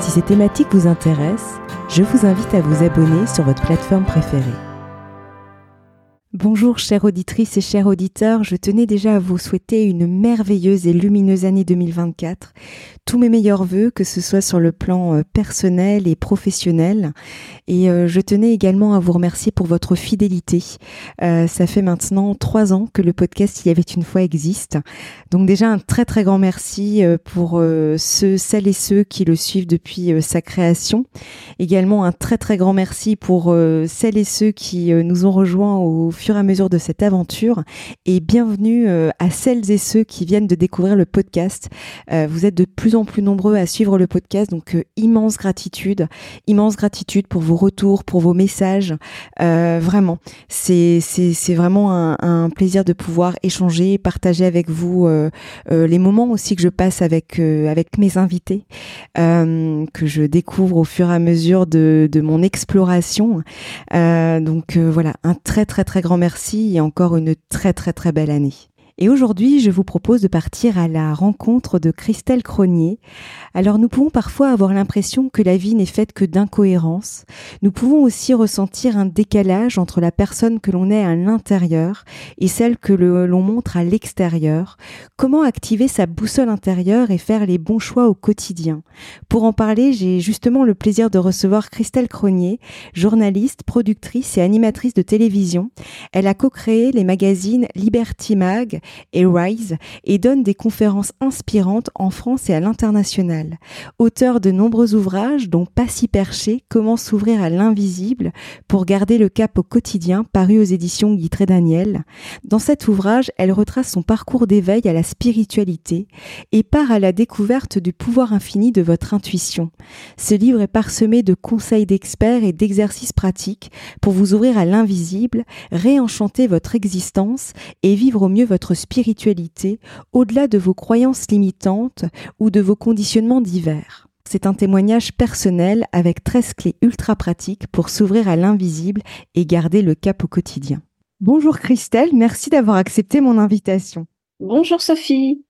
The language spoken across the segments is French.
Si ces thématiques vous intéressent, je vous invite à vous abonner sur votre plateforme préférée. Bonjour chères auditrices et chers auditeurs, je tenais déjà à vous souhaiter une merveilleuse et lumineuse année 2024. Tous mes meilleurs voeux, que ce soit sur le plan euh, personnel et professionnel. Et euh, je tenais également à vous remercier pour votre fidélité. Euh, ça fait maintenant trois ans que le podcast Il y avait une fois existe. Donc déjà un très très grand merci pour ceux, celles et ceux qui le suivent depuis sa création. Également un très très grand merci pour celles et ceux qui nous ont rejoints au fur et à mesure de cette aventure et bienvenue euh, à celles et ceux qui viennent de découvrir le podcast. Euh, vous êtes de plus en plus nombreux à suivre le podcast, donc euh, immense gratitude, immense gratitude pour vos retours, pour vos messages. vraiment, c'est vraiment un, un, plaisir de pouvoir échanger, partager avec vous les moments aussi que je passe avec avec mes invités, que je découvre au fur et à mesure de, de mon exploration. donc voilà, un très très très grand grand merci et encore une très très très belle année. Et aujourd'hui, je vous propose de partir à la rencontre de Christelle Cronier. Alors nous pouvons parfois avoir l'impression que la vie n'est faite que d'incohérences. Nous pouvons aussi ressentir un décalage entre la personne que l'on est à l'intérieur et celle que l'on montre à l'extérieur. Comment activer sa boussole intérieure et faire les bons choix au quotidien? Pour en parler, j'ai justement le plaisir de recevoir Christelle Cronier, journaliste, productrice et animatrice de télévision. Elle a co-créé les magazines Liberty Mag, et Rise et donne des conférences inspirantes en France et à l'international. Auteur de nombreux ouvrages dont Pas si perché, Comment s'ouvrir à l'invisible pour garder le cap au quotidien paru aux éditions Guitré Daniel. Dans cet ouvrage, elle retrace son parcours d'éveil à la spiritualité et part à la découverte du pouvoir infini de votre intuition. Ce livre est parsemé de conseils d'experts et d'exercices pratiques pour vous ouvrir à l'invisible, réenchanter votre existence et vivre au mieux votre spiritualité au-delà de vos croyances limitantes ou de vos conditionnements divers. C'est un témoignage personnel avec 13 clés ultra pratiques pour s'ouvrir à l'invisible et garder le cap au quotidien. Bonjour Christelle, merci d'avoir accepté mon invitation. Bonjour Sophie.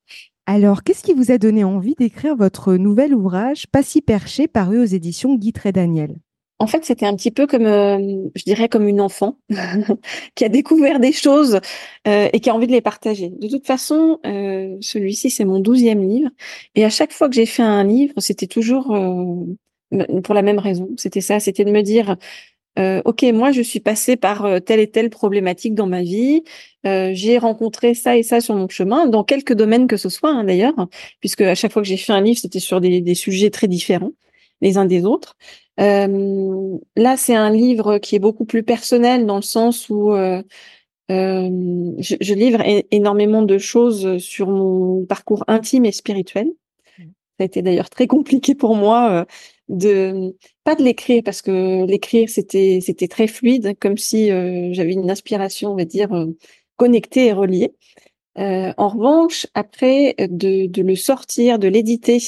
Alors, qu'est-ce qui vous a donné envie d'écrire votre nouvel ouvrage Pas si perché paru aux éditions Guy Daniel? En fait, c'était un petit peu comme, euh, je dirais, comme une enfant qui a découvert des choses euh, et qui a envie de les partager. De toute façon, euh, celui-ci, c'est mon douzième livre. Et à chaque fois que j'ai fait un livre, c'était toujours pour la même raison. C'était ça, c'était de me dire, OK, moi, je suis passée par telle et telle problématique dans ma vie. j'ai rencontré ça et ça sur mon chemin, dans quelques domaines que ce soit, hein, d'ailleurs, puisque à chaque fois que j'ai fait un livre, c'était sur des, des sujets très différents les uns des autres. Euh, là, c'est un livre qui est beaucoup plus personnel dans le sens où euh, euh, je, je, livre énormément de choses sur mon parcours intime et spirituel. Mmh. Ça a été d'ailleurs très compliqué pour moi de pas de l'écrire parce que l'écrire c'était c'était très fluide, comme si j'avais une inspiration, on va dire connectée et reliée. en revanche, après de, de le sortir, de l'éditer,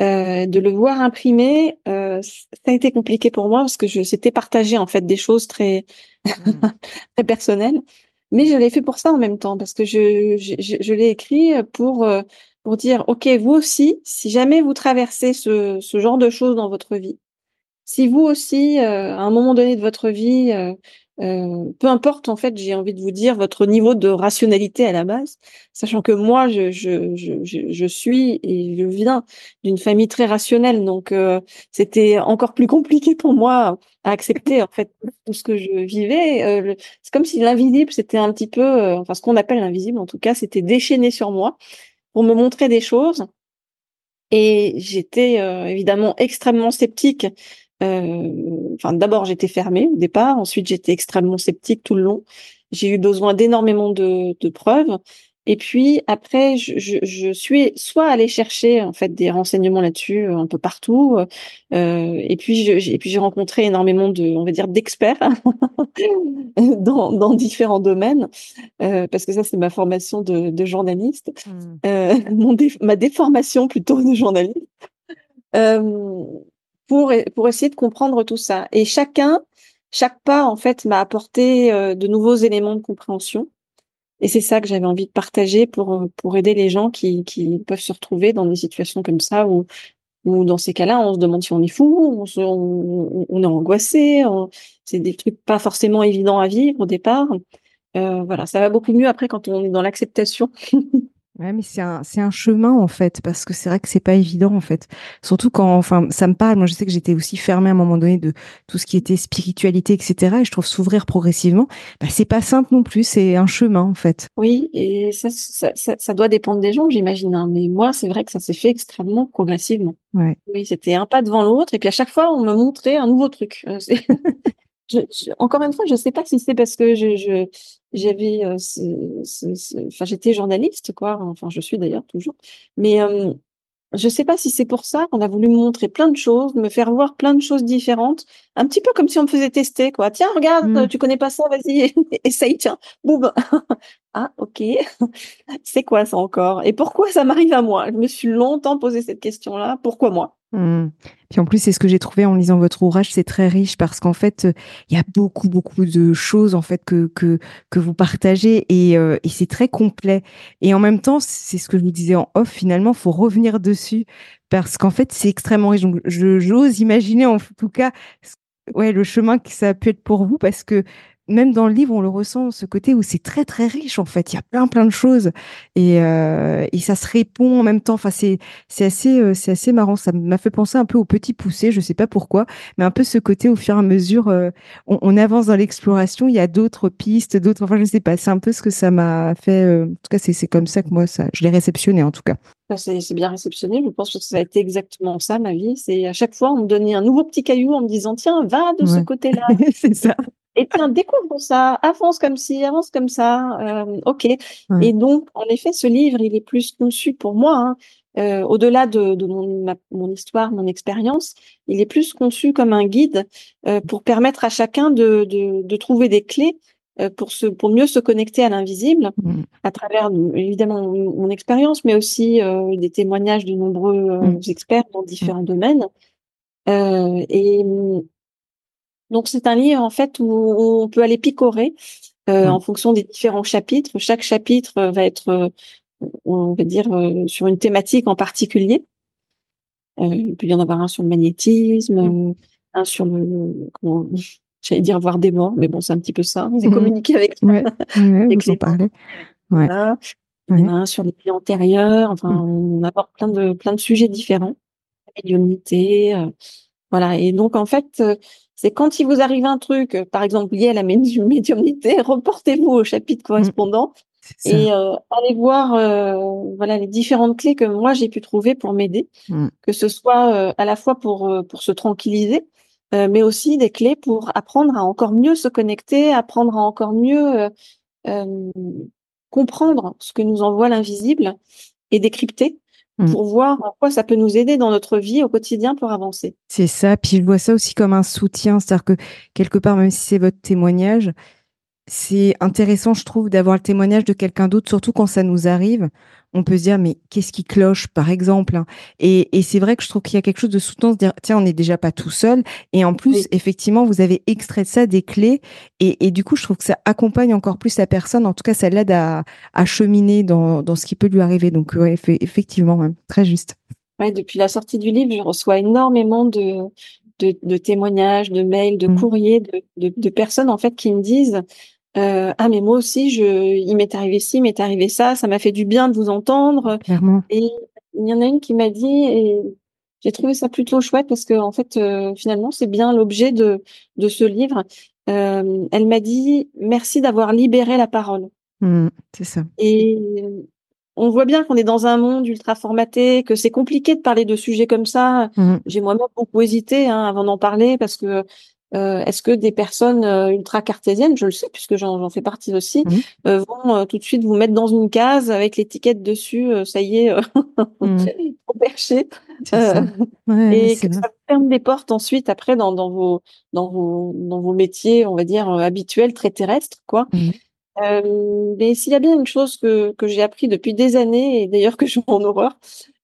euh, de le voir imprimé, euh, ça a été compliqué pour moi parce que je s'était partagé en fait des choses très mmh. très personnelles, mais je l'ai fait pour ça en même temps parce que je je, je, l'ai écrit pour euh, pour dire ok vous aussi si jamais vous traversez ce ce genre de choses dans votre vie, si vous aussi à un moment donné de votre vie euh, peu importe en fait, j'ai envie de vous dire votre niveau de rationalité à la base, sachant que moi je je je, je suis et je viens d'une famille très rationnelle, donc euh, c'était encore plus compliqué pour moi à accepter en fait tout ce que je vivais. Euh, c'est comme si l'invisible c'était un petit peu, enfin ce qu'on appelle l'invisible en tout cas, c'était déchaîné sur moi pour me montrer des choses. Et j'étais évidemment extrêmement sceptique euh, enfin, d'abord j'étais fermée au départ, ensuite j'étais extrêmement sceptique tout le long. J'ai eu besoin d'énormément de, de, preuves. Et puis après, je, je, je suis soit allée chercher en fait des renseignements là-dessus un peu partout, euh, et puis je, et puis j'ai rencontré énormément de, on va dire, d'experts dans, dans différents domaines, euh, parce que ça c'est ma formation de, de journaliste, mmh. euh, mon ma déformation plutôt de journaliste, euh, pour pour essayer de comprendre tout ça. Et chacun, chaque pas en fait m'a apporté euh, de nouveaux éléments de compréhension. Et c'est ça que j'avais envie de partager pour pour aider les gens qui qui peuvent se retrouver dans des situations comme ça où ou dans ces cas-là, on se demande si on est fou, on, on, est angoissé. C'est des trucs pas forcément évidents à vivre au départ. Euh, voilà, ça va beaucoup mieux après quand on est dans l'acceptation. Ouais, mais c'est un, c'est un chemin en fait, parce que c'est vrai que c'est pas évident en fait. Surtout quand, enfin, ça me parle. Moi, je sais que j'étais aussi fermée à un moment donné de tout ce qui était spiritualité, etc. Et je trouve s'ouvrir progressivement, bah, c'est pas simple non plus. C'est un chemin en fait. Oui, et ça, ça, ça, ça doit dépendre des gens, j'imagine. Hein. Mais moi, c'est vrai que ça s'est fait extrêmement progressivement. Ouais. Oui, c'était un pas devant l'autre, et puis à chaque fois, on me montrait un nouveau truc. Je, encore une fois, je sais pas si c'est parce que je, j'avais, euh, enfin, j'étais journaliste, quoi. Enfin, je suis d'ailleurs toujours. Mais euh, je sais pas si c'est pour ça qu'on a voulu me montrer plein de choses, me faire voir plein de choses différentes, un petit peu comme si on me faisait tester, quoi. Tiens, regarde, mmh. tu connais pas ça, vas-y, essaye, tiens, boum. ah, ok. c'est quoi ça encore? Et pourquoi ça m'arrive à moi? Je me suis longtemps posé cette question-là. Pourquoi moi? Mmh. Puis en plus, c'est ce que j'ai trouvé en lisant votre ouvrage, c'est très riche parce qu'en fait, il y a beaucoup, beaucoup de choses en fait que que que vous partagez et, euh, et c'est très complet. Et en même temps, c'est ce que je vous disais en off. Finalement, faut revenir dessus parce qu'en fait, c'est extrêmement riche. Donc, j'ose imaginer en tout cas, ouais, le chemin que ça a pu être pour vous parce que même dans le livre, on le ressent, ce côté où c'est très très riche en fait. Il y a plein plein de choses et, euh, et ça se répond en même temps. Enfin, c'est c'est assez euh, c'est assez marrant. Ça m'a fait penser un peu au petit poussé. Je sais pas pourquoi, mais un peu ce côté au fur et à mesure, euh, on, on, avance dans l'exploration. Il y a d'autres pistes, d'autres. Enfin, je sais pas. C'est un peu ce que ça m'a fait. En tout cas, c'est c'est comme ça que moi ça, je l'ai réceptionné en tout cas. C'est bien réceptionné. Je pense que ça a été exactement ça ma vie. C'est à chaque fois on me donnait un nouveau petit caillou en me disant tiens va de ce côté-là. c'est ça et tiens, découvre ça, avance comme ci, avance comme ça, euh, ok. Et donc, en effet, ce livre, il est plus conçu pour moi, hein, euh, au-delà de, de mon, ma, mon, histoire, mon expérience, il est plus conçu comme un guide euh, pour permettre à chacun de, de, de trouver des clés pour, se, pour mieux se connecter à l'invisible, mmh. à travers évidemment mon, mon expérience, mais aussi euh, des témoignages de nombreux mmh. experts dans différents domaines. et donc c'est un livre en fait où on peut aller picorer euh, mmh. en fonction des différents chapitres. Chaque chapitre euh, va être, euh, on va dire, sur une thématique en particulier. il peut y en avoir un sur le magnétisme, mmh. un sur le, comment, j'allais dire voir des morts, mais bon c'est un petit peu ça. C'est mmh. communiquer avec, ouais. avec les parler. Voilà. Il y en a un sur les vies antérieures. Enfin, on aborde plein de plein de sujets différents. La médiumnité, voilà. Et donc en fait c'est quand il vous arrive un truc, euh, par exemple lié à la médiumnité, reportez-vous au chapitre mmh. correspondant et euh, allez voir euh, voilà les différentes clés que moi j'ai pu trouver pour m'aider, mmh. que ce soit à la fois pour pour se tranquilliser, mais aussi des clés pour apprendre à encore mieux se connecter, apprendre à encore mieux comprendre ce que nous envoie l'invisible et décrypter. Pour voir en quoi ça peut nous aider dans notre vie au quotidien pour avancer. C'est ça. Puis je vois ça aussi comme un soutien. C'est-à-dire que quelque part, même si c'est votre témoignage, c'est intéressant, je trouve, d'avoir le témoignage de quelqu'un d'autre, surtout quand ça nous arrive. On peut se dire, mais qu'est-ce qui cloche, par exemple hein. Et, et c'est vrai que je trouve qu'il y a quelque chose de soutenant, se dire, tiens, on n'est déjà pas tout seul. Et en plus, effectivement, vous avez extrait de ça des clés. Et, et, du coup, je trouve que ça accompagne encore plus la personne. En tout cas, ça l'aide à, à cheminer dans, dans ce qui peut lui arriver. Donc, ouais, effectivement, très juste. Ouais, depuis la sortie du livre, je reçois énormément de, de, de témoignages, de mails, de mmh. courriers, de, personnes en fait qui me disent euh, ah mais moi aussi je il m'est arrivé ci, il m'est arrivé ça, ça m'a fait du bien de vous entendre. Clairement. Et il y en a une qui m'a dit et j'ai trouvé ça plutôt chouette parce que en fait euh, finalement c'est bien l'objet de de ce livre. Euh, elle m'a dit merci d'avoir libéré la parole. Mmh, c'est ça. Et on voit bien qu'on est dans un monde ultra formaté, que c'est compliqué de parler de sujets comme ça. Mmh. J'ai moi-même beaucoup hésité hein, avant d'en parler parce que Est-ce que des personnes ultra cartésiennes, je le sais puisque j'en fais partie aussi, mmh. vont tout de suite vous mettre dans une case avec l'étiquette dessus, ça y est, mmh. perché, et que ça ferme des portes ensuite après dans, dans vos dans vos dans vos métiers, on va dire habituels, très terrestres, quoi. Mmh. Euh, mais s'il y a bien une chose que, que j'ai appris depuis des années, et d'ailleurs que je en horreur,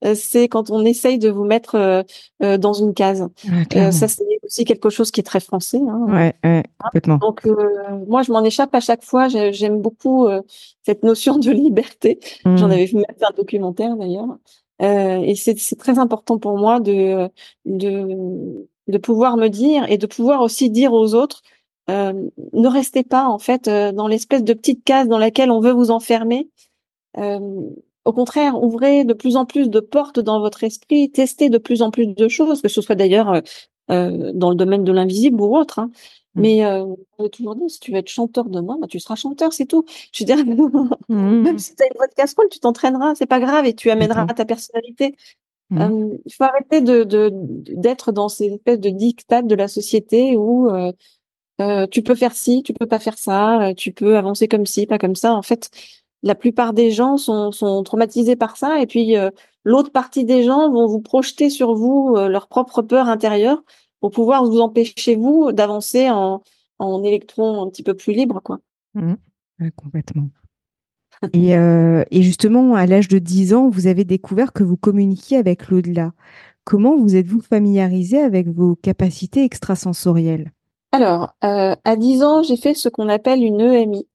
euh, c'est quand on essaye de vous mettre euh, euh dans une case. Euh, ça, c'est aussi quelque chose qui est très français. Hein. Ouais, ouais, complètement. Donc, moi, je m'en échappe à chaque fois. J'aime beaucoup cette notion de liberté. J'en mmh. avais fait un documentaire d'ailleurs. et c'est très important pour moi de, de, de pouvoir me dire et de pouvoir aussi dire aux autres euh, ne restez pas en fait euh, dans l'espèce de petite case dans laquelle on veut vous enfermer. Euh, au contraire, ouvrez de plus en plus de portes dans votre esprit, testez de plus en plus de choses, que ce soit d'ailleurs dans le domaine de l'invisible ou autre. Hein. Mmh. Mais euh, on toujours dit, si tu veux être chanteur demain, bah, tu seras chanteur, c'est tout. Je veux dire, mmh. même si tu as une voix de casserole, tu t'entraîneras, c'est pas grave, et tu amèneras ta personnalité. Mmh. il faut arrêter de d'être dans ces espèces de dictats de la société où euh, tu peux faire ci, tu peux pas faire ça, euh, tu peux avancer comme ci, pas comme ça. En fait, la plupart des gens sont, sont traumatisés par ça, et puis euh, l'autre partie des gens vont vous projeter sur vous leur propre peur intérieure pour pouvoir vous empêcher vous d'avancer en, en électron un petit peu plus libre, quoi. Mmh. complètement. et, et, justement, à l'âge de 10 ans, vous avez découvert que vous communiquiez avec l'au-delà. Comment vous êtes-vous familiarisé avec vos capacités extrasensorielles? Alors, euh, à 10 ans, j'ai fait ce qu'on appelle une EMI.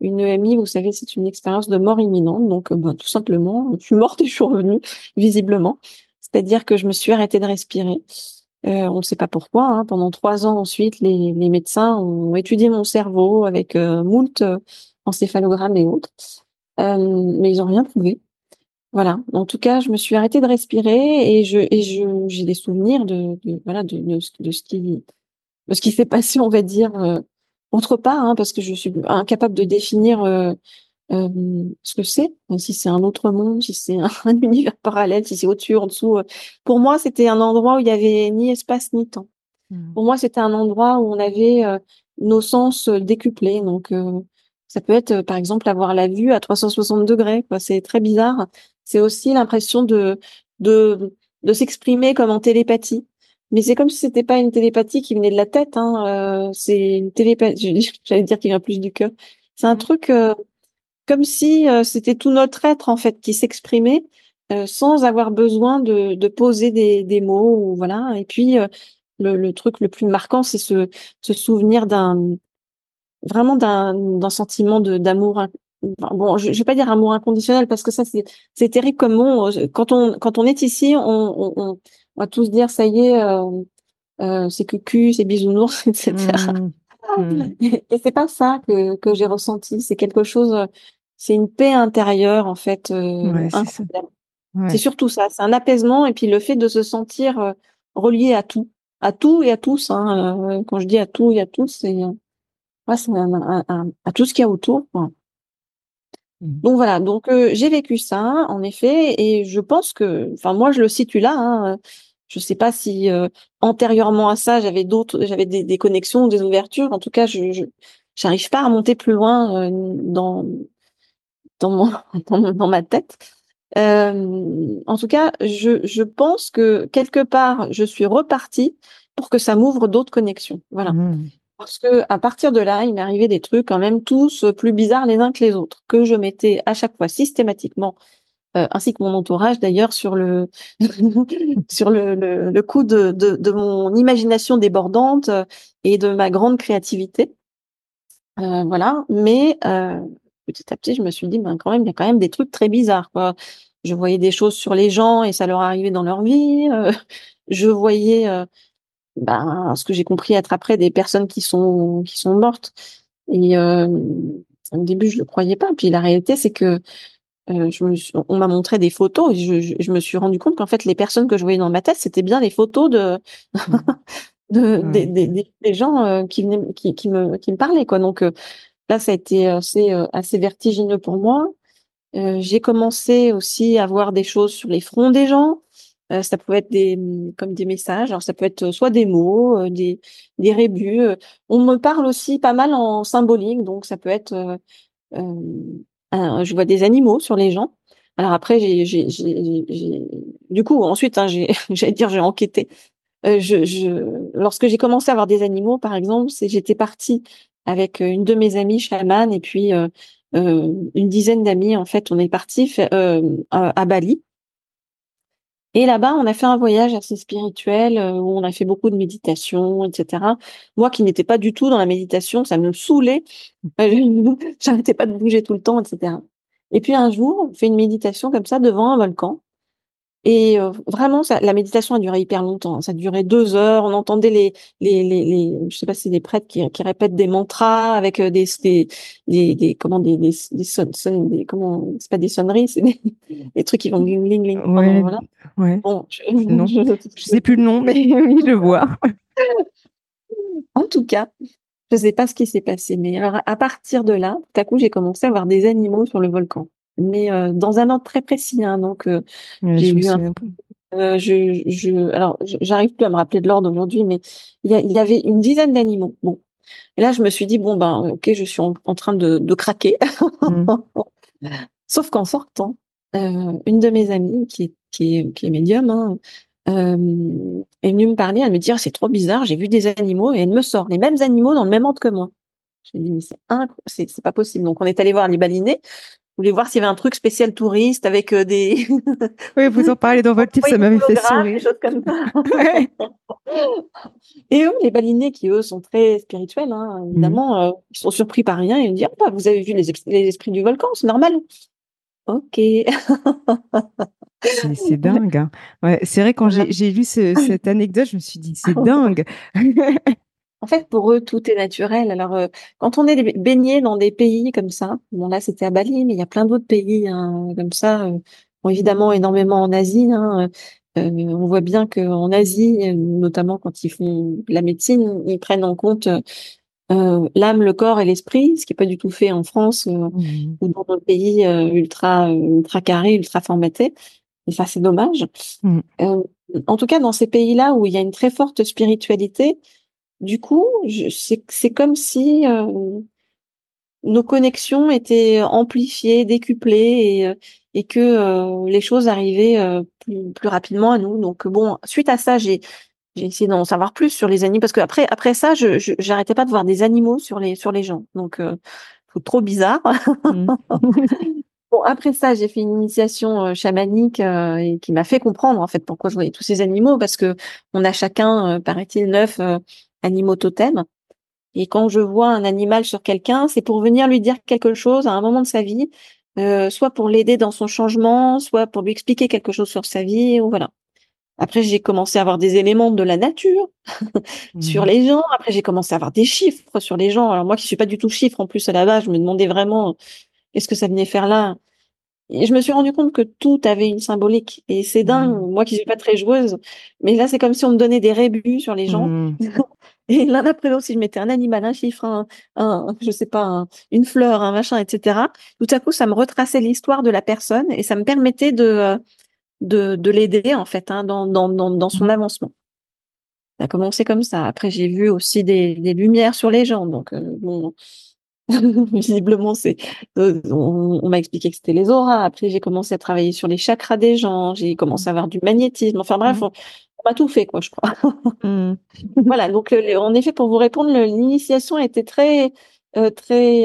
Une EMI, vous savez, c'est une expérience de mort imminente. Donc, euh, ben, tout simplement, je suis morte et je suis revenue, visiblement. C'est-à-dire que je me suis arrêtée de respirer. Euh, on ne sait pas pourquoi. Hein. Pendant trois ans ensuite, les, médecins ont étudié mon cerveau avec moult encéphalogrammes et autres, mais ils n'ont rien trouvé. Voilà. En tout cas, je me suis arrêtée de respirer et je j'ai des souvenirs de, voilà de, de, de, ce qui ce qui s'est passé, on va dire, euh, autre part, hein, parce que je suis incapable de définir euh, euh, ce que c'est, si c'est un autre monde, si c'est un, univers parallèle, si c'est au-dessus, en dessous. Pour moi, c'était un endroit où il y avait ni espace ni temps. Mmh. Pour moi, c'était un endroit où on avait nos sens décuplés. Donc, ça peut être, par exemple, avoir la vue à 360 degrés. C'est très bizarre. C'est aussi l'impression de de, de s'exprimer comme en télépathie. Mais c'est comme si c'était pas une télépathie qui venait de la tête. Hein, euh, c'est une télépathie. J'allais dire qu'il vient plus du cœur. C'est un truc euh, comme si euh, c'était tout notre être en fait qui s'exprimait sans avoir besoin de, de poser des, des, mots ou voilà. Et puis le, le, truc le plus marquant, c'est ce, ce souvenir d'un vraiment d'un sentiment d'amour bon, je, je vais pas dire amour inconditionnel parce que ça c'est terrible comme mot. Quand on quand on est ici, on, on, on, va tous dire ça y est, euh, euh, c'est cucu, c'est bisounours, etc. Mmh. Mmh. Et, c'est pas ça que que j'ai ressenti. C'est quelque chose, c'est une paix intérieure en fait. Euh, c'est surtout ça. C'est un apaisement et puis le fait de se sentir relié à tout, à tout et à tous. Hein, quand je dis à tout et à tous, c'est ouais, à tout ce qu'il y a autour. Quoi. Mmh. Donc voilà, donc euh, j'ai vécu ça en effet, et je pense que, enfin moi je le situe là. Hein, je sais pas si euh, antérieurement à ça j'avais d'autres, j'avais des, des, connexions, des ouvertures. En tout cas, je j'arrive pas à monter plus loin euh, dans dans, mon, dans, ma tête. en tout cas, je, je pense que quelque part je suis repartie pour que ça m'ouvre d'autres connexions. Voilà. Mmh. Parce que à partir de là, il m'est arrivé des trucs quand même tous plus bizarres les uns que les autres, que je mettais à chaque fois systématiquement, euh, ainsi que mon entourage d'ailleurs, sur le sur le, le, coup de, de, mon imagination débordante et de ma grande créativité. Euh, voilà, mais euh, petit à petit, je me suis dit, ben quand même, il y a quand même des trucs très bizarres. Quoi. Je voyais des choses sur les gens et ça leur arrivait dans leur vie. je voyais ben, ce que j'ai compris être après des personnes qui sont qui sont mortes. Et euh, au début, je le croyais pas. Puis la réalité, c'est que euh, je me on m'a montré des photos et je, je, me suis rendu compte qu'en fait, les personnes que je voyais dans ma tête, c'était bien les photos de de des, des, des, gens euh, qui venaient qui, qui me qui me parlaient quoi. Donc euh, là, ça a été assez assez vertigineux pour moi. j'ai commencé aussi à voir des choses sur les fronts des gens. Ça peut être des comme des messages. Alors ça peut être soit des mots, des des rébus. On me parle aussi pas mal en symbolique, donc ça peut être. Je vois des animaux sur les gens. Alors après, j'ai, j'ai, j'ai, du coup, ensuite, hein, j'ai, j'allais dire, j'ai enquêté. Euh, je, je, lorsque j'ai commencé à avoir des animaux, par exemple, c'est j'étais partie avec une de mes amies chamanes et puis euh, euh, une dizaine d'amis. En fait, on est parti euh, à, Bali. Et là-bas, on a fait un voyage assez spirituel euh, où on a fait beaucoup de méditation, etc. Moi, qui n'étais pas du tout dans la méditation, ça me saoulait. J'arrêtais pas de bouger tout le temps, etc. Et puis un jour, on fait une méditation comme ça devant un volcan. Et euh, vraiment, ça, la méditation a duré hyper longtemps. Hein. Ça duré deux heures. On entendait les, les, les, les je sais pas si c'est des prêtres qui, qui répètent des mantras avec euh, des, des, des, des comment des, des, des, son, son, des comment, c'est pas des sonneries, c'est des, des, trucs qui vont. Ouais, voilà. ouais. Bon, je, non, je, je, sais plus le nom, mais oui, je vois. en tout cas, je sais pas ce qui s'est passé, mais alors à partir de là, tout à coup, j'ai commencé à voir des animaux sur le volcan, mais euh, dans un ordre très précis. Hein, donc, euh, j'ai eu un... euh, je, je, alors, j'arrive plus à me rappeler de l'ordre aujourd'hui, mais il y, a, il y, avait une dizaine d'animaux. Bon, et là, je me suis dit bon ben, ok, je suis en, en train de, de craquer. Mmh. Sauf qu'en sortant, euh, une de mes amies qui est qui est, qui est médium, hein, euh, est venue me parler, elle me dit ah, c'est trop bizarre, j'ai vu des animaux et elle me sort les mêmes animaux dans le même ordre que moi. J'ai dit mais c'est c'est pas possible. Donc on est allé voir les balinés. On voulait voir s'il y avait un truc spécial touriste avec euh, des. oui, vous en parlez dans votre livre, ça m'avait fait sourire. Des choses comme ça. et eux, les balinés qui eux sont très spirituels, hein, mmh. évidemment, euh, ils sont surpris par rien et ils me disent ah, vous avez vu les, les esprits du volcan, c'est normal. Ok. c'est dingue. Hein. Ouais, c'est vrai, quand j'ai lu ce, cette anecdote, je me suis dit, c'est dingue. En fait, pour eux, tout est naturel. Alors, euh, quand on est baigné dans des pays comme ça, bon là, c'était à Bali, mais il y a plein d'autres pays hein, comme ça. Euh, bon, évidemment, énormément en Asie. Hein, euh, on voit bien qu'en Asie, notamment quand ils font la médecine, ils prennent en compte euh, l'âme, le corps et l'esprit, ce qui est pas du tout fait en France euh, mmh. ou dans un pays euh, ultra ultra carré, ultra formaté. Et ça, c'est dommage. Mmh. en tout cas, dans ces pays-là où il y a une très forte spiritualité, du coup, c'est comme si nos connexions étaient amplifiées, décuplées et, et que les choses arrivaient plus, plus rapidement à nous. Donc bon, suite à ça, j'ai j'ai essayé d'en savoir plus sur les animaux parce que après après ça, je j'arrêtais pas de voir des animaux sur les sur les gens. Donc euh, trop bizarre. Mmh. bon après ça, j'ai fait une initiation euh, chamanique euh, et qui m'a fait comprendre en fait pourquoi je voyais tous ces animaux parce que on a chacun euh, paraît-il neuf animaux totems. Et quand je vois un animal sur quelqu'un, c'est pour venir lui dire quelque chose à un moment de sa vie, soit pour l'aider dans son changement, soit pour lui expliquer quelque chose sur sa vie, ou voilà. Après, j'ai commencé à avoir des éléments de la nature sur mmh. les gens. Après, j'ai commencé à avoir des chiffres sur les gens. Alors moi, qui suis pas du tout chiffre, en plus à la base, je me demandais vraiment qu'est-ce que ça venait faire là? Et je me suis rendu compte que tout avait une symbolique. Et c'est dingue. Mmh. Moi, qui suis pas très joueuse, mais là, c'est comme si on me donnait des rébus sur les gens. Mmh. et l'un après l'autre, si je mettais un animal, un chiffre, un, un je sais pas, une fleur, un machin, etc. Tout à coup, ça me retraçait l'histoire de la personne et ça me permettait de de, de l'aider en fait hein, dans, dans, dans, dans, son mmh. avancement. Ça a commencé comme ça. Après, j'ai vu aussi des, des, lumières sur les gens. Donc, euh, bon, visiblement, c'est, euh, on, m'a expliqué que c'était les auras. Après, j'ai commencé à travailler sur les chakras des gens. J'ai commencé à avoir du magnétisme. Enfin bref, mmh. on, tout fait, quoi, je crois. Mmh. Voilà. Donc, en effet, pour vous répondre, l'initiation était très, euh, très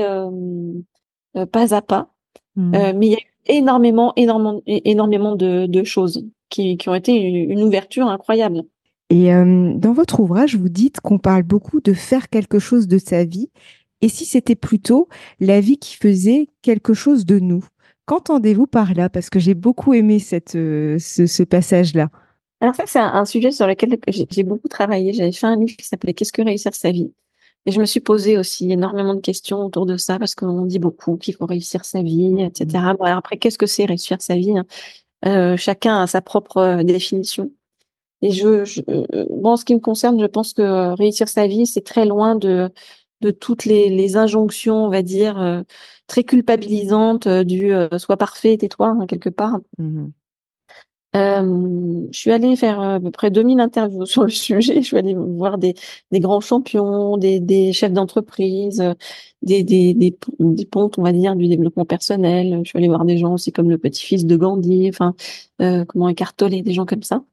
pas à pas. mais il y a eu énormément, énormément, énormément de, de choses qui, qui, ont été une, ouverture incroyable. Et euh, dans votre ouvrage, vous dites qu'on parle beaucoup de faire quelque chose de sa vie. Et si c'était plutôt la vie qui faisait quelque chose de nous? Qu'entendez-vous par là? Parce que j'ai beaucoup aimé cette, euh, ce, ce passage-là. Alors ça, c'est un, un, sujet sur lequel j'ai beaucoup travaillé. J'avais fait un livre qui s'appelait Qu'est-ce que réussir sa vie? Et je me suis posé aussi énormément de questions autour de ça parce qu'on dit beaucoup qu'il faut réussir sa vie, etc. Mmh. Bon, alors après, qu'est-ce que c'est réussir sa vie hein? Euh, Chacun a sa propre euh, définition. Et je, je euh, bon, en ce qui me concerne, je pense que réussir sa vie, c'est très loin de de toutes les, les injonctions, on va dire, euh, très culpabilisantes du sois parfait, tais-toi, hein, quelque part. Mmh Euh, je suis allée faire à peu près 2000 interviews sur le sujet. Je suis allée voir des, grands champions, des, chefs d'entreprise, des, des, des, pontes, on va dire, du développement personnel. Je suis allée voir des gens aussi comme le petit-fils de Gandhi, enfin, euh, comment écartoler, des gens comme ça.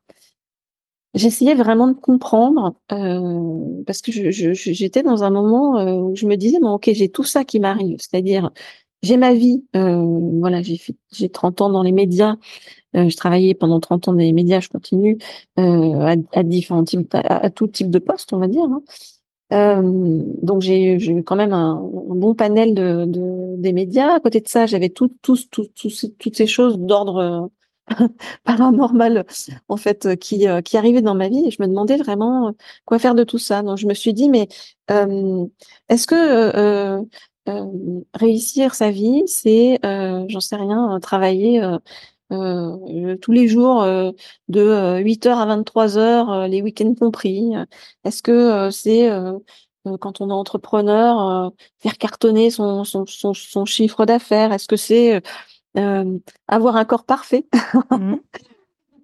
J'essayais vraiment de comprendre euh, parce que j'étais dans un moment euh, où je me disais bon ok j'ai tout ça qui m'arrive c'est-à-dire j'ai ma vie euh, voilà j'ai j'ai 30 ans dans les médias euh, je travaillais pendant 30 ans dans les médias je continue euh, à, différents types à, tout type de postes on va dire hein. Euh, donc j'ai eu quand même un, bon panel de, de, des médias à côté de ça j'avais tout, tout, tout, toutes ces choses d'ordre paranormal en fait euh, qui euh, qui arrivait dans ma vie je me demandais vraiment euh, quoi faire de tout ça. Donc je me suis dit mais euh, est-ce que euh, euh, réussir sa vie c'est j'en sais rien travailler tous les jours de 8 heures à 23 heures les week-ends compris. Est-ce que c'est quand on est entrepreneur faire cartonner son son, son, son chiffre d'affaires? Est-ce que c'est euh, avoir un corps parfait? Mmh.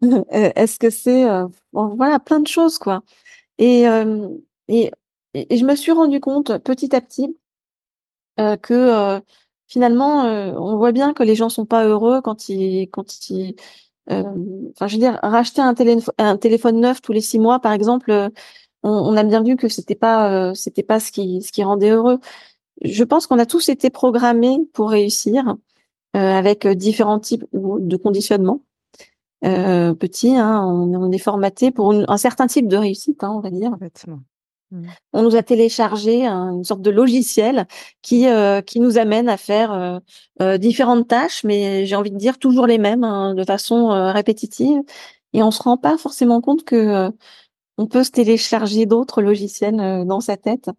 Euh, est-ce que c'est euh, voilà plein de choses quoi. Et, euh, et, et je me suis rendu compte petit à petit que finalement on voit bien que les gens sont pas heureux quand ils quand ils enfin je veux dire racheter un, un téléphone neuf tous les six mois par exemple on, on a bien vu que c'était pas c'était pas ce qui ce qui rendait heureux. Je pense qu'on a tous été programmés pour réussir euh, avec euh, différents types de conditionnement. Euh, petit, hein, on, est formaté pour un certain type de réussite, hein, on va dire. Mmh. On nous a téléchargé une sorte de logiciel qui euh, qui nous amène à faire euh, euh, différentes tâches, mais j'ai envie de dire toujours les mêmes, hein, de façon répétitive. Et on se rend pas forcément compte que on peut se télécharger d'autres logiciels dans sa tête.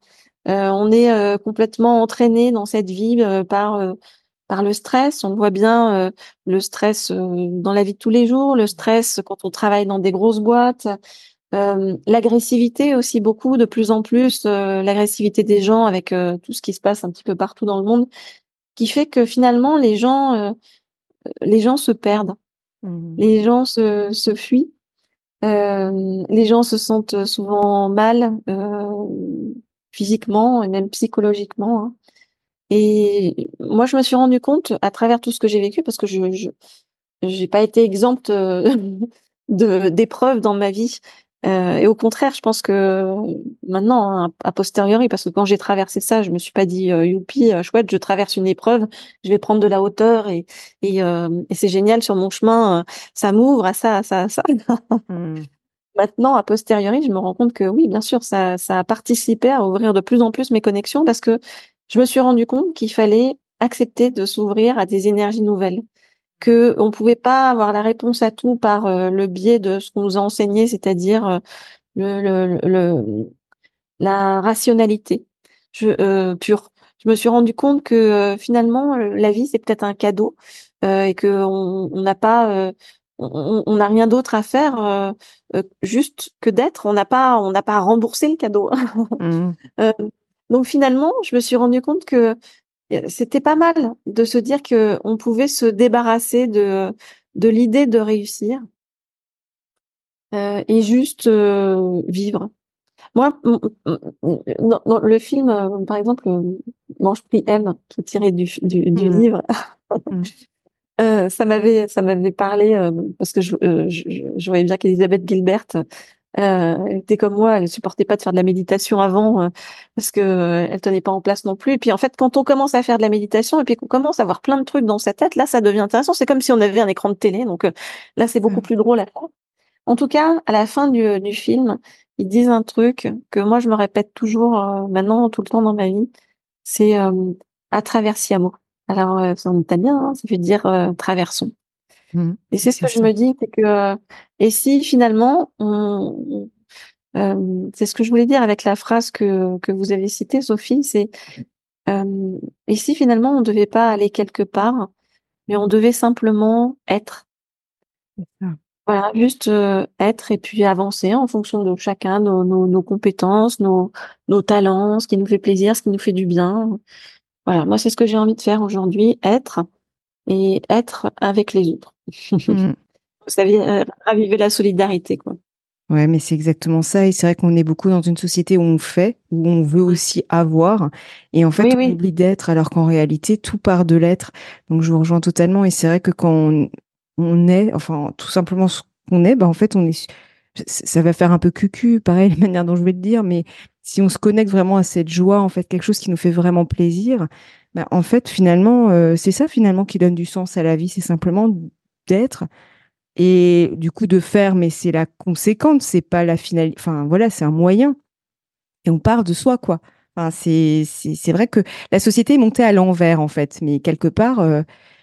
on est complètement entraîné dans cette vie par par le stress. On voit bien le stress dans la vie de tous les jours, le stress quand on travaille dans des grosses boîtes, euh, l'agressivité aussi beaucoup, de plus en plus, l'agressivité des gens avec tout ce qui se passe un petit peu partout dans le monde, qui fait que finalement les gens, les gens se perdent, mmh les gens se, se fuient, les gens se sentent souvent mal physiquement et même psychologiquement. Hein. Et moi, je me suis rendu compte à travers tout ce que j'ai vécu, parce que je n'ai pas été exempte euh, de d'épreuves dans ma vie. Euh, et au contraire, je pense que maintenant, hein, a posteriori, parce que quand j'ai traversé ça, je me suis pas dit euh, youpi, euh, chouette, je traverse une épreuve, je vais prendre de la hauteur et et, euh, et c'est génial sur mon chemin, ça m'ouvre à ça, à ça, à ça. Mmh. Maintenant, a posteriori, je me rends compte que oui, bien sûr, ça, ça a participé à ouvrir de plus en plus mes connexions parce que je me suis rendu compte qu'il fallait accepter de s'ouvrir à des énergies nouvelles, que on pouvait pas avoir la réponse à tout par euh, le biais de ce qu'on nous a enseigné, c'est-à-dire euh, le, le, la rationalité je, euh, pure. Je me suis rendu compte que finalement la vie c'est peut-être un cadeau et que on n'a pas on n'a rien d'autre à faire juste que d'être. On n'a pas on n'a pas à rembourser le cadeau. Mmh. Donc finalement, je me suis rendu compte que c'était pas mal de se dire que on pouvait se débarrasser de de l'idée de réussir euh, et juste euh, vivre. Moi, dans, le film, euh, par exemple, Mange prix M, qui est tiré du, du, du mmh. livre, mmh. euh, ça m'avait ça m'avait parlé euh, parce que je, je, je voyais bien qu'Elisabeth Gilbert euh, elle était comme moi, elle supportait pas de faire de la méditation avant euh, parce que euh, elle tenait pas en place non plus. Et puis en fait, quand on commence à faire de la méditation et puis qu'on commence à avoir plein de trucs dans sa tête, là, ça devient intéressant. C'est comme si on avait un écran de télé. Donc euh, là, c'est beaucoup mmh. plus drôle à. En tout cas, à la fin du, du, film, ils disent un truc que moi je me répète toujours maintenant tout le temps dans ma vie. C'est à travers Siamo. Alors c'est en italien, hein, ça veut dire traversons. Mmh. Et c'est ce que je me dis, c'est que et si finalement on, euh, c'est ce que je voulais dire avec la phrase que que vous avez citée, Sophie, c'est euh, et si finalement on devait pas aller quelque part, mais on devait simplement être. Voilà, juste euh, être et puis avancer en fonction de chacun, nos, nos, nos, compétences, nos, nos talents, ce qui nous fait plaisir, ce qui nous fait du bien. Voilà, moi c'est ce que j'ai envie de faire aujourd'hui, être et être avec les autres. Mmh. ça vient raviver la solidarité, quoi. Ouais, mais c'est exactement ça. Et c'est vrai qu'on est beaucoup dans une société où on fait, où on veut aussi avoir. Et en fait, on oublie d'être, alors qu'en réalité, tout part de l'être. Donc, je vous rejoins totalement. Et c'est vrai que quand on, est, enfin, tout simplement ce qu'on est, bah, en fait, on est, ça va faire un peu cucu, pareil, la manière dont je vais le dire, mais si on se connecte vraiment à cette joie, en fait, quelque chose qui nous fait vraiment plaisir, bah, en fait, finalement, euh, c'est ça, finalement, qui donne du sens à la vie. C'est simplement d'être et du coup de faire, mais c'est la conséquence, c'est pas la finalité. Enfin voilà, c'est un moyen. Et on part de soi, quoi. Enfin, c'est vrai que la société est montée à l'envers en fait, mais quelque part, euh,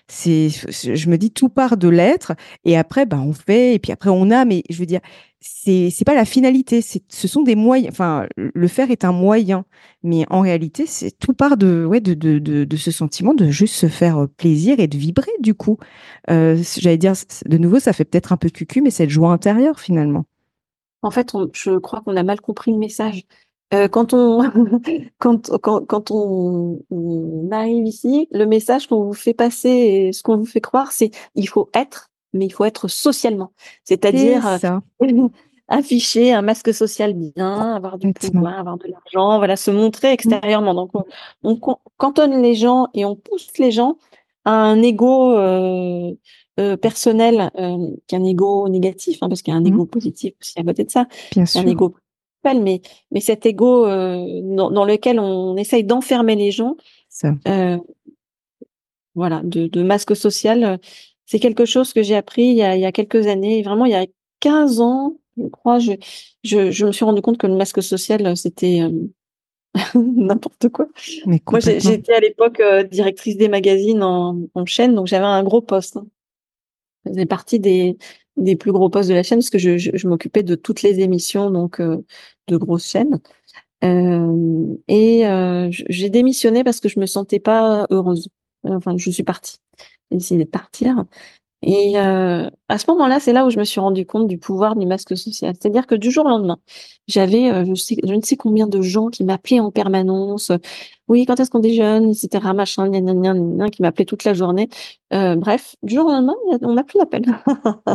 c'est je me dis tout part de l'être et après bah on fait et puis après on a, mais je veux dire c'est c'est pas la finalité, c'est ce sont des moyens. Enfin, le faire est un moyen, mais en réalité, c'est tout part de ouais de, de, de de ce sentiment de juste se faire euh, plaisir et de vibrer du coup. Euh, J'allais dire de nouveau, ça fait peut-être un peu cucu, mais c'est le joie intérieure finalement. En fait, je crois qu'on a mal compris le message. Euh, quand on quand, quand, quand on, on, arrive ici, le message qu'on vous fait passer et ce qu'on vous fait croire, c'est il faut être mais il faut être socialement. C'est-à-dire euh, afficher un masque social bien, avoir du pouvoir, avoir de l'argent, voilà, se montrer mmh. extérieurement. Donc, on, cantonne les gens et on pousse les gens à un ego euh, euh, personnel qui est un ego négatif, hein, parce qu'il y a un mmh. ego positif aussi à côté de ça. Bien sûr. Un ego mais, mais cet ego dans, lequel on essaye d'enfermer les gens, voilà, de, de masque social, c'est quelque chose que j'ai appris il y, a, il y a quelques années, vraiment il y a 15 ans, je crois, je, je, je me suis rendu compte que le masque social, c'était euh, n'importe quoi. Mais Moi, j'étais à l'époque euh, directrice des magazines en, en chaîne, donc j'avais un gros poste. Hein. Ça faisait partie des, des plus gros postes de la chaîne parce que je, je, m'occupais de toutes les émissions donc euh, de grosses chaînes. Euh, et j'ai démissionné parce que je me sentais pas heureuse. Enfin, je suis partie décidé de partir. Et euh, à ce moment-là, c'est là où je me suis rendu compte du pouvoir du masque social. C'est-à-dire que du jour au lendemain, j'avais euh, je, sais, je ne sais combien de gens qui m'appelaient en permanence. oui, quand est-ce qu'on déjeune, etc. Machin, gna, qui m'appelaient toute la journée. Euh, bref, du jour au lendemain, on n'a plus d'appel.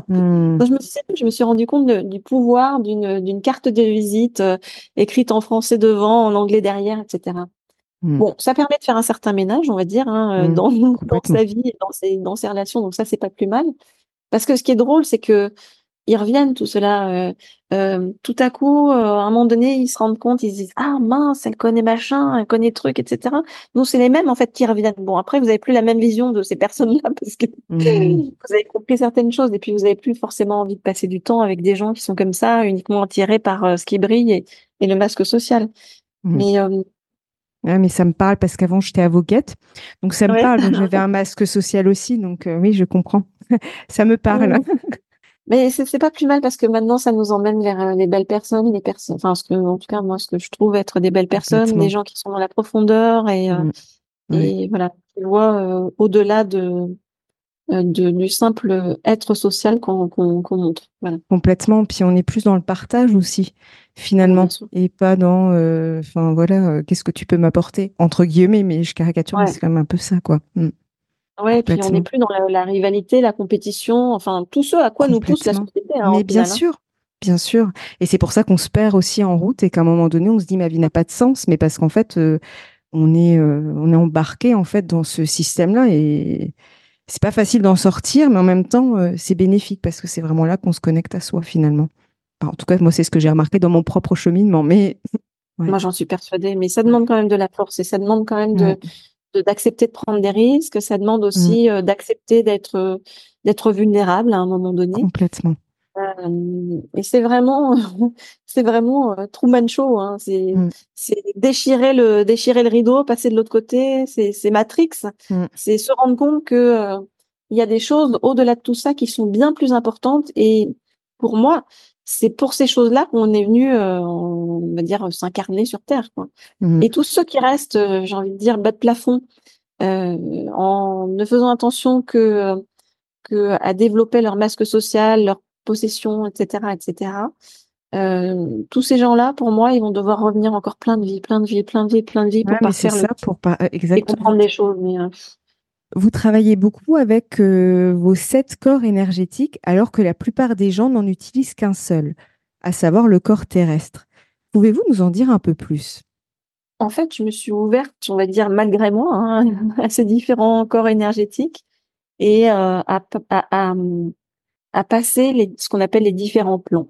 Hmm. je, me suis, je me suis rendu compte du pouvoir d'une d'une carte de visite euh, écrite en français devant, en anglais derrière, etc. Mmh. Bon, ça permet de faire un certain ménage, on va dire, hein, euh, mmh. dans, dans, sa vie et dans ses, dans ses relations. Donc ça, c'est pas plus mal. Parce que ce qui est drôle, c'est que ils reviennent tout cela. Euh, euh, tout à coup, euh, à un moment donné, ils se rendent compte, ils se disent ah mince, elle connaît machin, elle connaît truc, etc. Nous, c'est les mêmes en fait qui reviennent. Bon, après, vous avez plus la même vision de ces personnes-là parce que mmh. vous avez compris certaines choses et puis vous avez plus forcément envie de passer du temps avec des gens qui sont comme ça, uniquement attirés par ce qui brille et, et le masque social. Mais ah, mais ça me parle parce qu'avant j'étais avocate, donc ça me parle. J'avais un masque social aussi, donc euh, oui, je comprends. ça me parle. Mais c'est pas plus mal parce que maintenant ça nous emmène vers euh, les belles personnes, les personnes. Enfin, ce que, en tout cas, moi, ce que je trouve être des belles personnes, des gens qui sont dans la profondeur et, euh, mmh. et voilà, qui voient au-delà de, de, du simple être social qu'on montre. Voilà. Complètement. Puis on est plus dans le partage aussi finalement, et pas dans, euh, enfin voilà, euh, qu'est-ce que tu peux m'apporter entre guillemets, mais je caricature, mais c'est quand même un peu ça, quoi. Mmh. Ouais, puis on n'est plus dans la, rivalité, la compétition, enfin tout ce à quoi nous pousse la société. Hein, mais bien hein. sûr, bien sûr, et c'est pour ça qu'on se perd aussi en route et qu'à un moment donné, on se dit ma vie n'a pas de sens, mais parce qu'en fait, euh, on est, on est embarqué en fait dans ce système-là et c'est pas facile d'en sortir, mais en même temps, c'est bénéfique parce que c'est vraiment là qu'on se connecte à soi finalement en tout cas, moi, c'est ce que j'ai remarqué dans mon propre cheminement. Mais moi, j'en suis persuadée. Mais ça demande quand même de la force et ça demande quand même de d'accepter de, prendre des risques. Ça demande aussi mmh. euh, d'accepter d'être euh, d'être vulnérable à un moment donné. Complètement. Et c'est vraiment, c'est vraiment Truman Show. Hein. C'est, mmh. c'est déchirer le, déchirer le rideau, passer de l'autre côté. C'est, c'est Matrix. Mmh. C'est se rendre compte que il y a des choses au-delà de tout ça qui sont bien plus importantes. Et pour moi, c'est pour ces choses-là qu'on est venu, euh, on va dire, s'incarner sur Terre. Quoi. Mmh. Et tous ceux qui restent, j'ai envie de dire, bas de plafond, euh, en ne faisant attention que, que à développer leur masque social, leur possession, etc., etc. Euh, tous ces gens-là, pour moi, ils vont devoir revenir encore plein de vie, plein de vie, plein de vie, plein de vie pour faire ça, le... pour pas exactement. et comprendre les choses. Mais, Vous travaillez beaucoup avec euh, vos sept corps énergétiques alors que la plupart des gens n'en utilisent qu'un seul, à savoir le corps terrestre. Pouvez-vous nous en dire un peu plus? En fait, je me suis ouverte, on va dire malgré moi, hein, à ces différents corps énergétiques et euh, à, à, à, passer ce qu'on appelle les différents plans.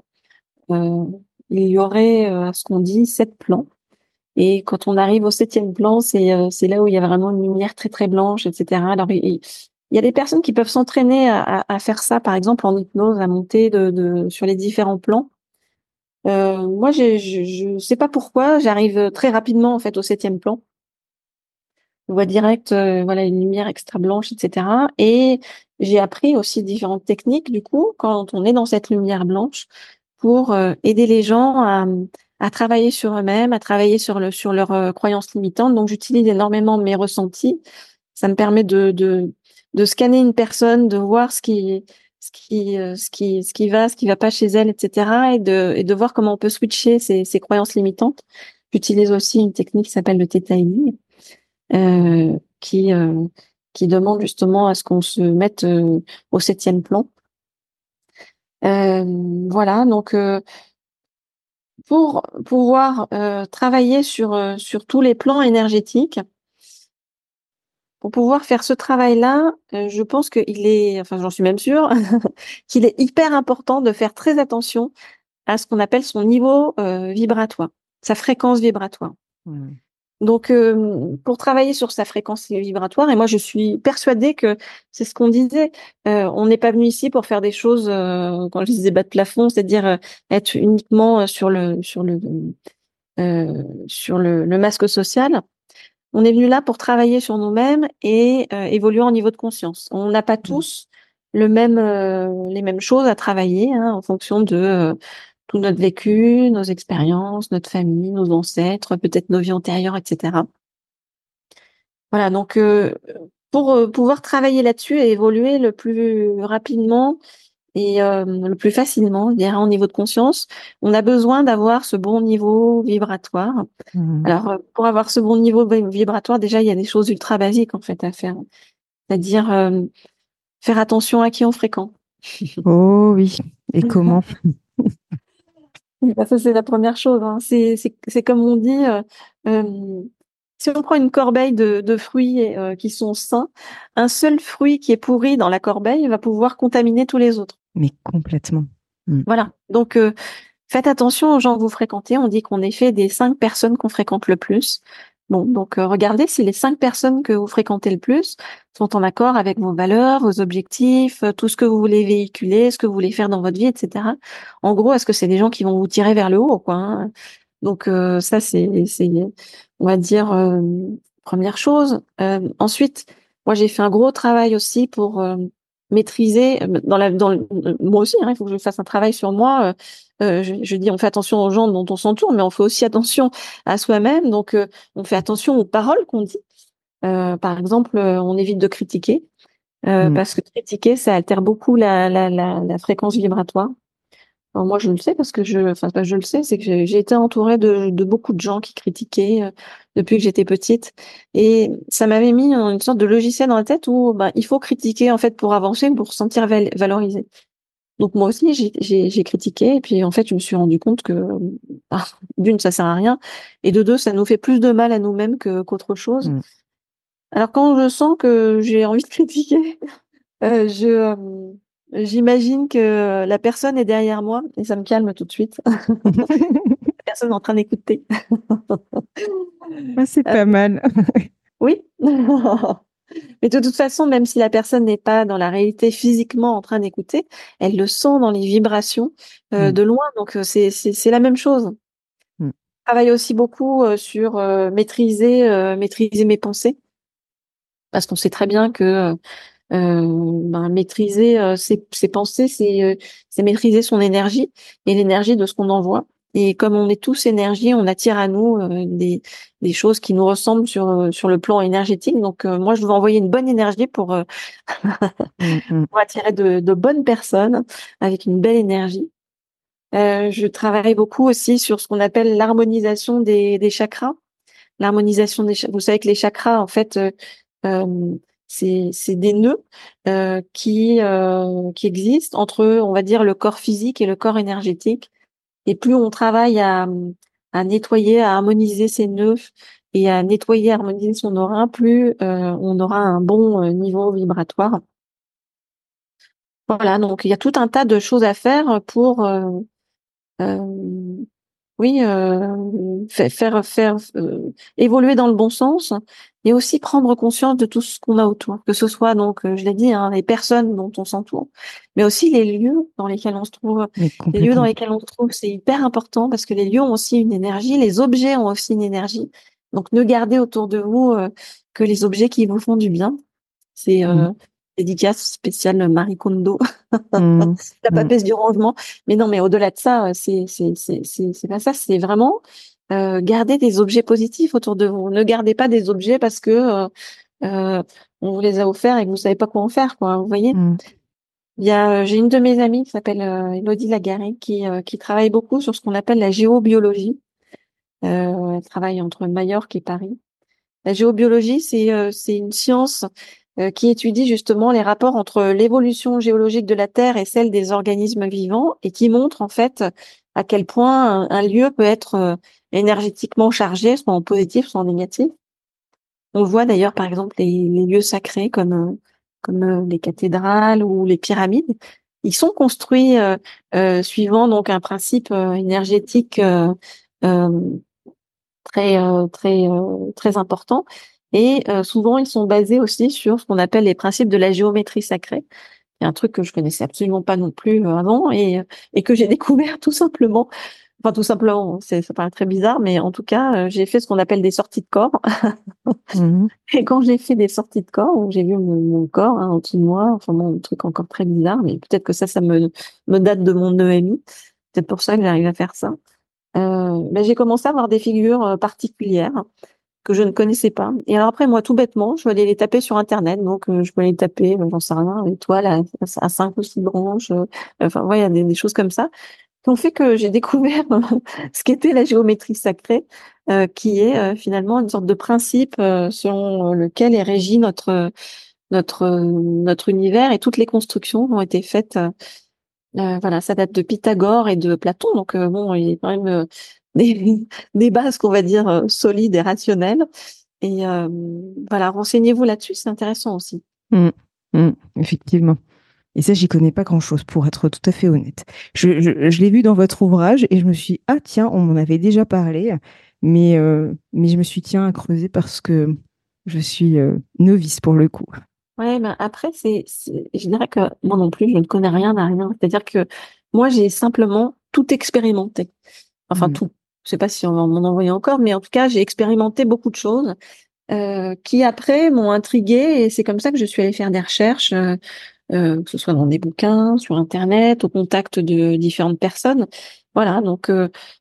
Euh, il y aurait, euh, ce qu'on dit, sept plans. Et quand on arrive au septième plan, c'est euh, là où il y a vraiment une lumière très très blanche, etc. Alors il, y a des personnes qui peuvent s'entraîner à, faire ça, par exemple en hypnose, à monter sur les différents plans. Moi, je ne sais pas pourquoi, j'arrive très rapidement en fait au septième plan. On voit direct, euh, voilà, une lumière extra blanche, etc. Et j'ai appris aussi différentes techniques du coup quand on est dans cette lumière blanche pour euh, aider les gens à, travailler sur eux-mêmes, à travailler sur le sur leurs euh, croyances limitantes. Donc j'utilise énormément mes ressentis. Ça me permet de, de scanner une personne, de voir ce qui ce qui ce qui ce qui va, ce qui va pas chez elle, etc. Et de et de voir comment on peut switcher ces, ces croyances limitantes. J'utilise aussi une technique qui s'appelle le Theta qui euh, qui demande justement à ce qu'on se mette au septième plan. voilà, donc pour pouvoir euh, travailler sur, euh, sur tous les plans énergétiques, pour pouvoir faire ce travail-là, euh, je pense qu'il est, enfin j'en suis même sûre, qu'il est hyper important de faire très attention à ce qu'on appelle son niveau vibratoire, sa fréquence vibratoire. Donc, euh, pour travailler sur sa fréquence vibratoire, et moi je suis persuadée que c'est ce qu'on disait, euh, on n'est pas venu ici pour faire des choses, euh, quand je disais bas de plafond, c'est-à-dire être uniquement sur le sur le sur le, le, masque social. On est venu là pour travailler sur nous-mêmes et évoluer en niveau de conscience. On n'a pas mmh. tous le même les mêmes choses à travailler hein, en fonction de tout notre vécu, nos expériences, notre famille, nos ancêtres, peut-être nos vies antérieures, etc. Voilà, donc euh, pour euh, pouvoir travailler là-dessus et évoluer le plus rapidement et euh, le plus facilement, au niveau de conscience, on a besoin d'avoir ce bon niveau vibratoire. Mmh. Alors, pour avoir ce bon niveau vibratoire, déjà, il y a des choses ultra basiques en fait à faire, c'est-à-dire faire attention à qui on fréquente. Oh oui, et comment? Bah, ça, c'est la première chose. Hein. C'est comme on dit, euh, euh, si on prend une corbeille de, de fruits euh, qui sont sains, un seul fruit qui est pourri dans la corbeille va pouvoir contaminer tous les autres. Mais complètement. Mmh. Voilà. Donc, faites attention aux gens que vous fréquentez. On dit qu'on est fait des cinq personnes qu'on fréquente le plus. Bon, donc euh, regardez si les cinq personnes que vous fréquentez le plus sont en accord avec vos valeurs, vos objectifs, euh, tout ce que vous voulez véhiculer, ce que vous voulez faire dans votre vie, etc. En gros, est-ce que c'est des gens qui vont vous tirer vers le haut, quoi hein? Donc euh, ça, c'est, c'est, on va dire, première chose. ensuite, moi, j'ai fait un gros travail aussi pour maîtriser dans la dans moi aussi hein, il faut que je fasse un travail sur moi euh, je, je, dis on fait attention aux gens dont on s'entoure mais on fait aussi attention à soi-même. Donc euh, on fait attention aux paroles qu'on dit. Euh, par exemple on évite de critiquer mmh. parce que critiquer ça altère beaucoup la, la, la, la fréquence vibratoire moi, je le sais parce que je, enfin, je le sais, c'est que j'ai été entourée de, de, beaucoup de gens qui critiquaient euh, depuis que j'étais petite, et ça m'avait mis une sorte de logiciel dans la tête où ben, il faut critiquer en fait pour avancer, pour se sentir valorisé. Donc moi aussi, j'ai critiqué, et puis en fait, je me suis rendu compte que bah, d'une, ça sert à rien, et de deux, ça nous fait plus de mal à nous-mêmes qu'autre chose. Mmh. Alors quand je sens que j'ai envie de critiquer, euh, je euh, J'imagine que la personne est derrière moi et ça me calme tout de suite. la personne est en train d'écouter. Ah, c'est pas mal. oui. Mais de toute façon, même si la personne n'est pas dans la réalité physiquement en train d'écouter, elle le sent dans les vibrations euh, mm. de loin. Donc euh, c'est la même chose. Mm. Je travaille aussi beaucoup euh, sur maîtriser maîtriser mes pensées parce qu'on sait très bien que euh, ben, maîtriser euh, ses, ses, pensées, euh, c'est maîtriser son énergie et l'énergie de ce qu'on envoie. Et comme on est tous énergie, on attire à nous euh, des, des, choses qui nous ressemblent sur, sur le plan énergétique. Donc moi, je veux envoyer une bonne énergie pour, mmh, pour attirer de, de, bonnes personnes avec une belle énergie. je travaille beaucoup aussi sur ce qu'on appelle l'harmonisation des, des chakras. L'harmonisation des, vous savez que les chakras, en fait, c'est c'est des nœuds euh, qui euh, qui existent entre on va dire le corps physique et le corps énergétique. Et plus on travaille à à nettoyer à harmoniser ces nœuds et à nettoyer harmoniser son aura plus euh, on aura un bon euh, niveau vibratoire. Voilà donc il y a tout un tas de choses à faire pour euh, oui, euh, faire faire euh, évoluer dans le bon sens et aussi prendre conscience de tout ce qu'on a autour, que ce soit donc, euh, je l'ai dit, hein, les personnes dont on s'entoure, mais aussi les lieux dans lesquels on se trouve. Les lieux dans lesquels on se trouve, c'est hyper important parce que les lieux ont aussi une énergie, les objets ont aussi une énergie. Donc, ne gardez autour de vous que les objets qui vous font du bien. C'est mmh dédicace spéciale Marie Kondo, mmh. la papesse du rangement. Mais non, mais au-delà de ça, c'est c'est c'est pas ça. C'est vraiment euh, garder des objets positifs autour de vous. Ne gardez pas des objets parce que euh, euh on vous les a offerts et que vous savez pas quoi en faire, quoi. Vous voyez. Mmh. Il y a, j'ai une de mes amies qui s'appelle euh, Elodie Lagaré qui euh, qui travaille beaucoup sur ce qu'on appelle la géobiologie. elle travaille entre Majorque et Paris. La géobiologie, c'est c'est une science euh, qui étudie justement les rapports entre l'évolution géologique de la Terre et celle des organismes vivants et qui montre en fait à quel point un, lieu peut être euh, énergétiquement chargé, soit en positif, soit en négatif. On voit d'ailleurs par exemple les, lieux sacrés comme euh, comme les cathédrales ou les pyramides. Ils sont construits euh, suivant donc un principe énergétique très très très important et euh, souvent, ils sont basés aussi sur ce qu'on appelle les principes de la géométrie sacrée. C'est un truc que je connaissais absolument pas non plus euh, avant et, euh, et que j'ai découvert tout simplement. Enfin, tout simplement, c'est, ça paraît très bizarre, mais en tout cas, j'ai fait ce qu'on appelle des sorties de corps. Mmh et quand j'ai fait des sorties de corps, j'ai vu mon, corps hein, en dessous de moi, enfin, mon truc encore très bizarre, mais peut-être que ça, ça me, me date de mon EMI. C'est pour ça que j'arrive à faire ça. Euh, ben, j'ai commencé à avoir des figures particulières que je ne connaissais pas. Et alors après, moi, tout bêtement, je aller les taper sur Internet. Donc, euh, je peux aller taper, euh, j'en sais rien, étoile à, à cinq ou six branches. Euh, enfin, ouais, il y a des, choses comme ça qui ont fait que j'ai découvert ce qu'était la géométrie sacrée, qui est finalement une sorte de principe selon lequel est régi notre notre notre univers et toutes les constructions ont été faites. voilà, ça date de Pythagore et de Platon. Donc bon, il a quand même des, bases qu'on va dire euh, solides et rationnelles. Et euh, voilà, renseignez-vous là-dessus, c'est intéressant aussi. Mmh, mmh, effectivement. Et ça, j'y connais pas grand-chose, pour être tout à fait honnête. Je, je, l'ai vu dans votre ouvrage et je me suis dit, ah tiens, on m'en avait déjà parlé, mais, euh, mais je me suis tiens à creuser parce que je suis novice pour le coup. Ouais, ben après, c'est, je dirais que moi non plus, je ne connais rien à rien. C'est-à-dire que moi, j'ai simplement tout expérimenté. Enfin, mmh. tout. Je sais pas si on va m'en envoyer encore, mais en tout cas, j'ai expérimenté beaucoup de choses euh, qui après m'ont intriguée et c'est comme ça que je suis allée faire des recherches, euh, euh, que ce soit dans des bouquins, sur Internet, au contact de différentes personnes. Voilà, donc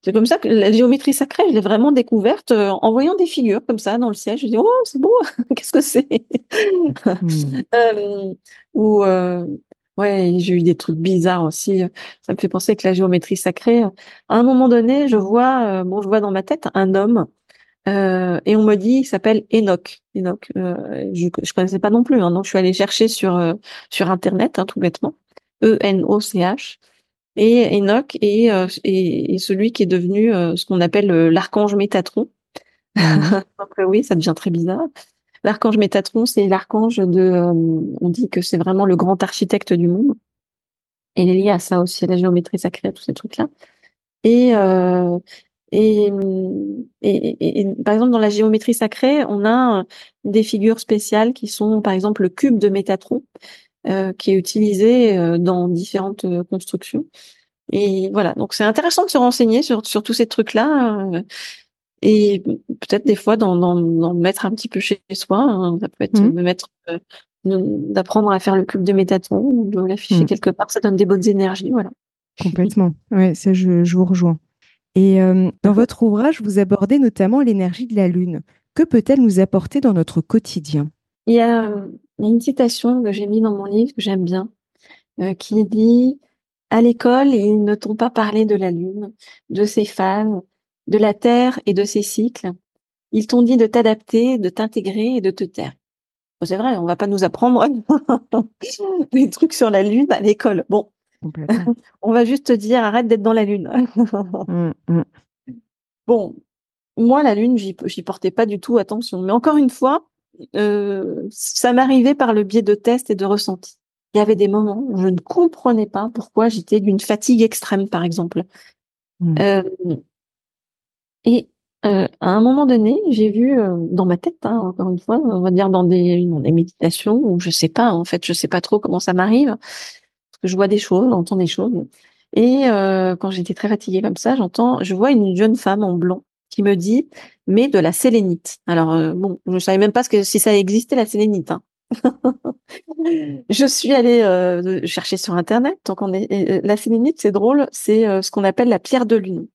c'est comme ça que la géométrie sacrée, je l'ai vraiment découverte en voyant des figures comme ça dans le ciel. Je dis oh c'est beau, qu'est-ce que c'est? Mmh. Ou Ouais, j'ai eu des trucs bizarres aussi. Ça me fait penser que la géométrie sacrée. À un moment donné, je vois, euh, bon, je vois dans ma tête un homme, euh, et on me dit, il s'appelle Enoch. Enoch, euh, je, je connaissais pas non plus, hein, donc je suis allée chercher sur euh, sur internet, hein, tout bêtement, E N O C H. Et Enoch est, est, celui qui est devenu ce qu'on appelle l'archange Métatron. Mmh. donc oui, ça devient très bizarre. L'archange Métatron, c'est l'archange de, euh, on dit que c'est vraiment le grand architecte du monde. Et est lié à ça aussi, à la géométrie sacrée, à tous ces trucs-là. Et, euh, et, par exemple, dans la géométrie sacrée, on a des figures spéciales qui sont, par exemple, le cube de Métatron, euh, qui est utilisé euh, dans différentes euh, constructions. Et voilà, donc c'est intéressant de se renseigner sur tous ces trucs-là et peut-être des fois d'en mettre un petit peu chez soi. Hein. Ça peut être mmh. mettre euh, d'apprendre à faire le cube de métatron ou de l'afficher mmh. quelque part. Ça donne des bonnes énergies, voilà. Complètement. Ouais, ça je, je vous rejoins. Et euh, dans votre ouvrage, vous abordez notamment l'énergie de la lune. Que peut-elle nous apporter dans notre quotidien? Il y, a, une citation que j'ai mise dans mon livre que j'aime bien, euh, qui dit à l'école, ils ne t'ont pas parlé de la lune, de ses phases, de la Terre et de ses cycles. Ils t'ont dit de t'adapter, de t'intégrer et de te taire. C'est vrai, on va pas nous apprendre des trucs sur la Lune à l'école. Bon, on va juste te dire arrête d'être dans la Lune. Mmh, mmh. Bon, moi, la Lune, j'y portais pas du tout attention. Mais encore une fois, euh, ça m'arrivait par le biais de tests et de ressentis. Il y avait des moments où je ne comprenais pas pourquoi j'étais d'une fatigue extrême, par exemple. Mmh. Euh, et euh, à un moment donné, j'ai vu euh, dans ma tête, hein, encore une fois, on va dire dans des, méditations, ou je sais pas, en fait, je sais pas trop comment ça m'arrive, parce que je vois des choses, j'entends des choses. Et euh, quand j'étais très fatiguée comme ça, j'entends, je vois une jeune femme en blanc qui me dit, mais de la sélénite. Alors bon, je savais même pas si ça existait la sélénite. Hein. je suis allée chercher sur internet. Donc la sélénite, c'est drôle, c'est ce qu'on appelle la pierre de lune.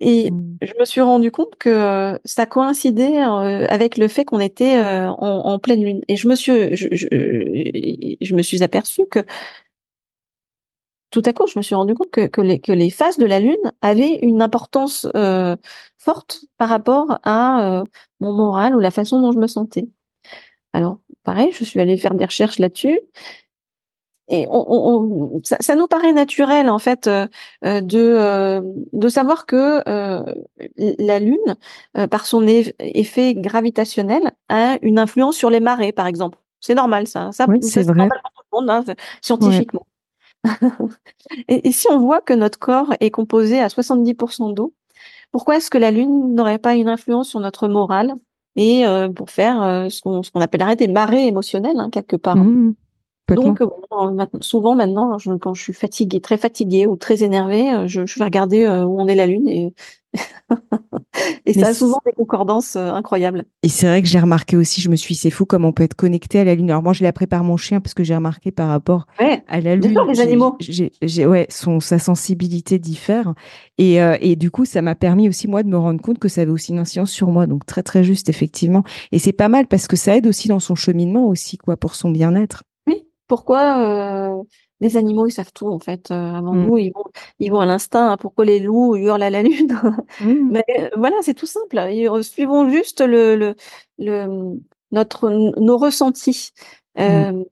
Et mmh. je me suis rendu compte que ça coïncidait avec le fait qu'on était en, pleine lune. Et je me suis, je, je, me suis aperçue que tout à coup, je me suis rendu compte que, que, les, que les phases de la lune avaient une importance forte par rapport à mon moral ou la façon dont je me sentais. Alors, pareil, je suis allée faire des recherches là-dessus et on, ça, nous paraît naturel en fait euh, euh, de euh, de savoir que la Lune, par son effet gravitationnel, a une influence sur les marées, par exemple. C'est normal ça. Ça, c'est. Normal pour tout le monde, hein, scientifiquement. et, si on voit que notre corps est composé à 70% d'eau, pourquoi est-ce que la Lune n'aurait pas une influence sur notre morale et pour faire ce qu'on ce appellerait des marées émotionnelles hein, quelque part. Mmh. Donc, euh, souvent maintenant, quand je suis fatiguée, très fatiguée ou très énervée, euh, je, je vais regarder euh, où on est la lune et, et ça a souvent des concordances incroyables. Et c'est vrai que j'ai remarqué aussi, je me suis, c'est fou comme on peut être connecté à la lune. Alors moi, je la prépare mon chien parce que j'ai remarqué par rapport à la lune, les animaux, j'ai, ouais, son sa sensibilité diffère et, et du coup, ça m'a permis aussi moi de me rendre compte que ça avait aussi une incidence sur moi. Donc très très juste effectivement. Et c'est pas mal parce que ça aide aussi dans son cheminement aussi quoi pour son bien-être pourquoi euh, les animaux ils savent tout en fait euh, avant mmh. nous ils vont ils vont à l'instinct hein. pourquoi les loups hurlent à la lune? Mmh. mais euh, voilà c'est tout simple ils suivons juste le, le, le notre nos ressentis mmh.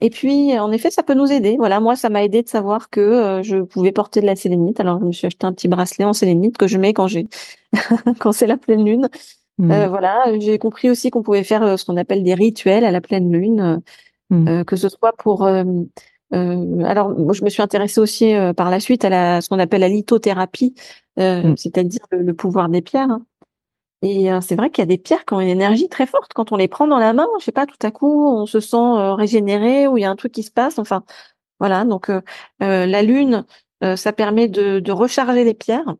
et puis en effet ça peut nous aider voilà moi ça m'a aidé de savoir que je pouvais porter de la sélénite alors je me suis acheté un petit bracelet en sélénite que je mets quand j'ai quand c'est la pleine lune voilà j'ai compris aussi qu'on pouvait faire ce qu'on appelle des rituels à la pleine lune Mmh. Euh, que ce soit pour euh, euh, alors, moi, je me suis intéressée aussi par la suite à la, ce qu'on appelle la lithothérapie, mmh. c'est-à-dire le, pouvoir des pierres. Hein. Et c'est vrai qu'il y a des pierres qui ont une énergie très forte. Quand on les prend dans la main, je sais pas, tout à coup, on se sent régénéré ou il y a un truc qui se passe. Enfin, voilà. Donc, la lune, ça permet de, de, recharger les pierres.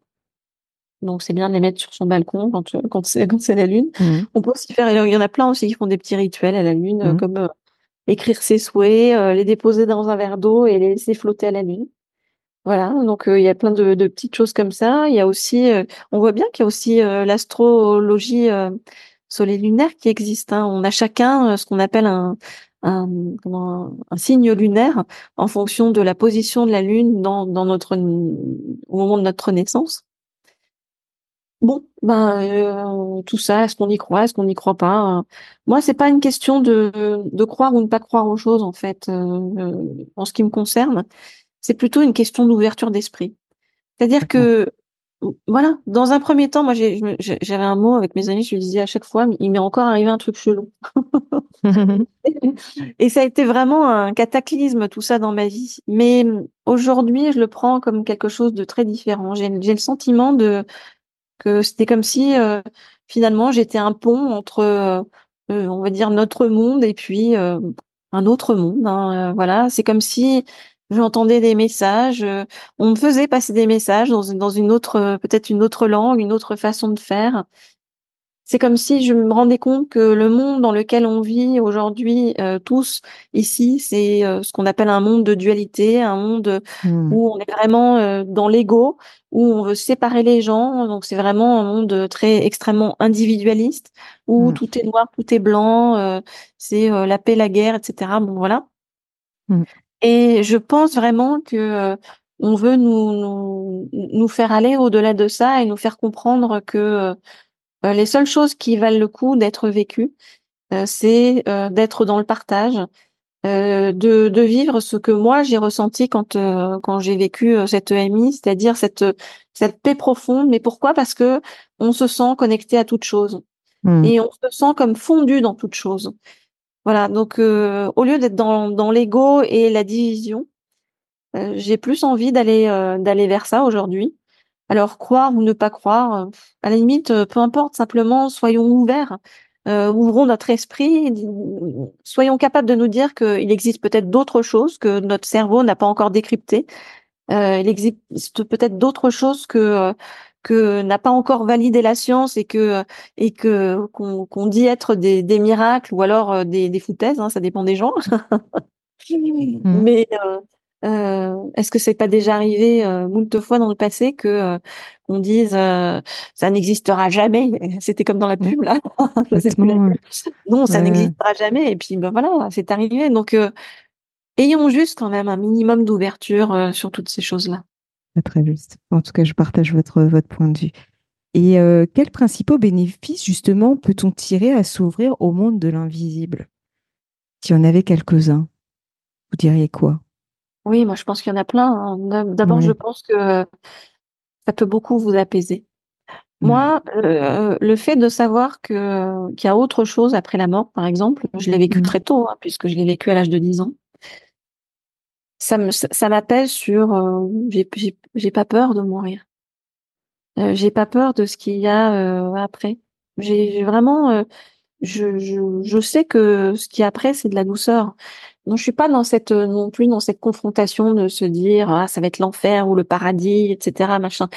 Donc, c'est bien de les mettre sur son balcon quand, quand c'est la lune. Mmh. On peut aussi faire, il y en a plein aussi qui font des petits rituels à la lune, comme écrire ses souhaits, euh, les déposer dans un verre d'eau et les laisser flotter à la lune. Voilà, donc euh, il y a plein de, petites choses comme ça. Il y a aussi, euh, on voit bien qu'il y a aussi l'astrologie soleil lunaire qui existe. Hein. On a chacun ce qu'on appelle un, signe lunaire en fonction de la position de la lune dans, dans notre au moment de notre naissance. Bon, ben euh, tout ça, est-ce qu'on y croit, est-ce qu'on n'y croit pas Moi, c'est pas une question de, de croire ou ne pas croire aux choses en fait. Euh, en ce qui me concerne, c'est plutôt une question d'ouverture d'esprit. C'est-à-dire que voilà, dans un premier temps, moi j'avais un mot avec mes amis, je lui disais à chaque fois, il m'est encore arrivé un truc chelou. et ça a été vraiment un cataclysme tout ça dans ma vie. Mais aujourd'hui, je le prends comme quelque chose de très différent. J'ai le sentiment de que c'était comme si euh, finalement j'étais un pont entre, euh, euh, on va dire, notre monde et puis un autre monde. Hein, voilà, c'est comme si j'entendais des messages, on me faisait passer des messages dans, dans une autre, peut-être une autre langue, une autre façon de faire. C'est comme si je me rendais compte que le monde dans lequel on vit aujourd'hui, euh, tous ici, c'est euh, ce qu'on appelle un monde de dualité, un monde mmh. où on est vraiment euh, dans l'ego, où on veut séparer les gens. Donc c'est vraiment un monde très extrêmement individualiste, où mmh. tout est noir, tout est blanc, c'est la paix, la guerre, etc. Bon voilà. Mmh. Et je pense vraiment que on veut nous, nous, nous faire aller au-delà de ça et nous faire comprendre que euh, les seules choses qui valent le coup d'être vécues, c'est d'être dans le partage, de, de, vivre ce que moi j'ai ressenti quand quand j'ai vécu cette EMI, c'est-à-dire cette cette paix profonde. Mais pourquoi? Parce que on se sent connecté à toute chose mmh. et on se sent comme fondu dans toute chose. Voilà. Donc au lieu d'être dans dans l'ego et la division, j'ai plus envie d'aller d'aller vers ça aujourd'hui. Alors croire ou ne pas croire, à la limite, peu importe. Simplement, soyons ouverts euh, ouvrons notre esprit, soyons capables de nous dire qu'il existe peut-être d'autres choses que notre cerveau n'a pas encore décryptées. Euh, il existe peut-être d'autres choses que que n'a pas encore validé la science et que et que qu'on dit être des, des, miracles ou alors euh, des, des foutaises, hein, ça dépend des gens. Mais euh, euh, est-ce que c'est pas déjà arrivé euh, moult fois dans le passé que euh, on dise euh, ça n'existera jamais? C'était comme dans la pub là. non, ça n'existera jamais. Et puis ben voilà, c'est arrivé. Donc ayons juste quand même un minimum d'ouverture sur toutes ces choses-là. Très juste. En tout cas, je partage votre votre point de vue. Et quels principaux bénéfices justement peut-on tirer à s'ouvrir au monde de l'invisible? Si on avait quelques-uns, vous diriez quoi? Oui, moi je pense qu'il y en a plein, hein. D'abord, je pense que ça peut beaucoup vous apaiser. Moi, euh, le fait de savoir que qu'il y a autre chose après la mort, par exemple, je l'ai vécu mmh. très tôt, hein, puisque je l'ai vécu à l'âge de 10 ans. Ça me ça m'appelle sur, euh, j'ai pas peur de mourir. Euh, j'ai pas peur de ce qu'il y a, après. J'ai vraiment, je je je sais que ce qui est après, c'est de la douceur. Non, je suis pas dans cette euh, non plus dans cette confrontation de se dire ah ça va être l'enfer ou le paradis, etc. Machin.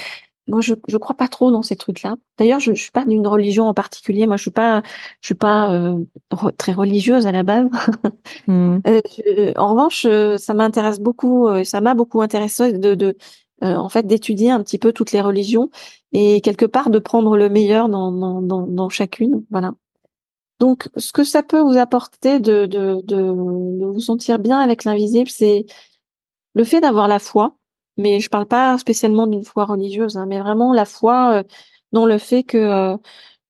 Moi, je je crois pas trop dans ces trucs-là. D'ailleurs, je, je suis pas d'une religion en particulier. Moi, je suis pas je suis pas euh, très religieuse à la base. Mmh. Euh, en revanche, ça m'intéresse beaucoup. ça m'a beaucoup intéressé de, de en fait d'étudier un petit peu toutes les religions et quelque part de prendre le meilleur dans dans dans, dans chacune. Voilà. Donc, ce que ça peut vous apporter de, vous sentir bien avec l'invisible, c'est le fait d'avoir la foi. Mais je parle pas spécialement d'une foi religieuse, hein, mais vraiment la foi euh, dans le fait que, euh,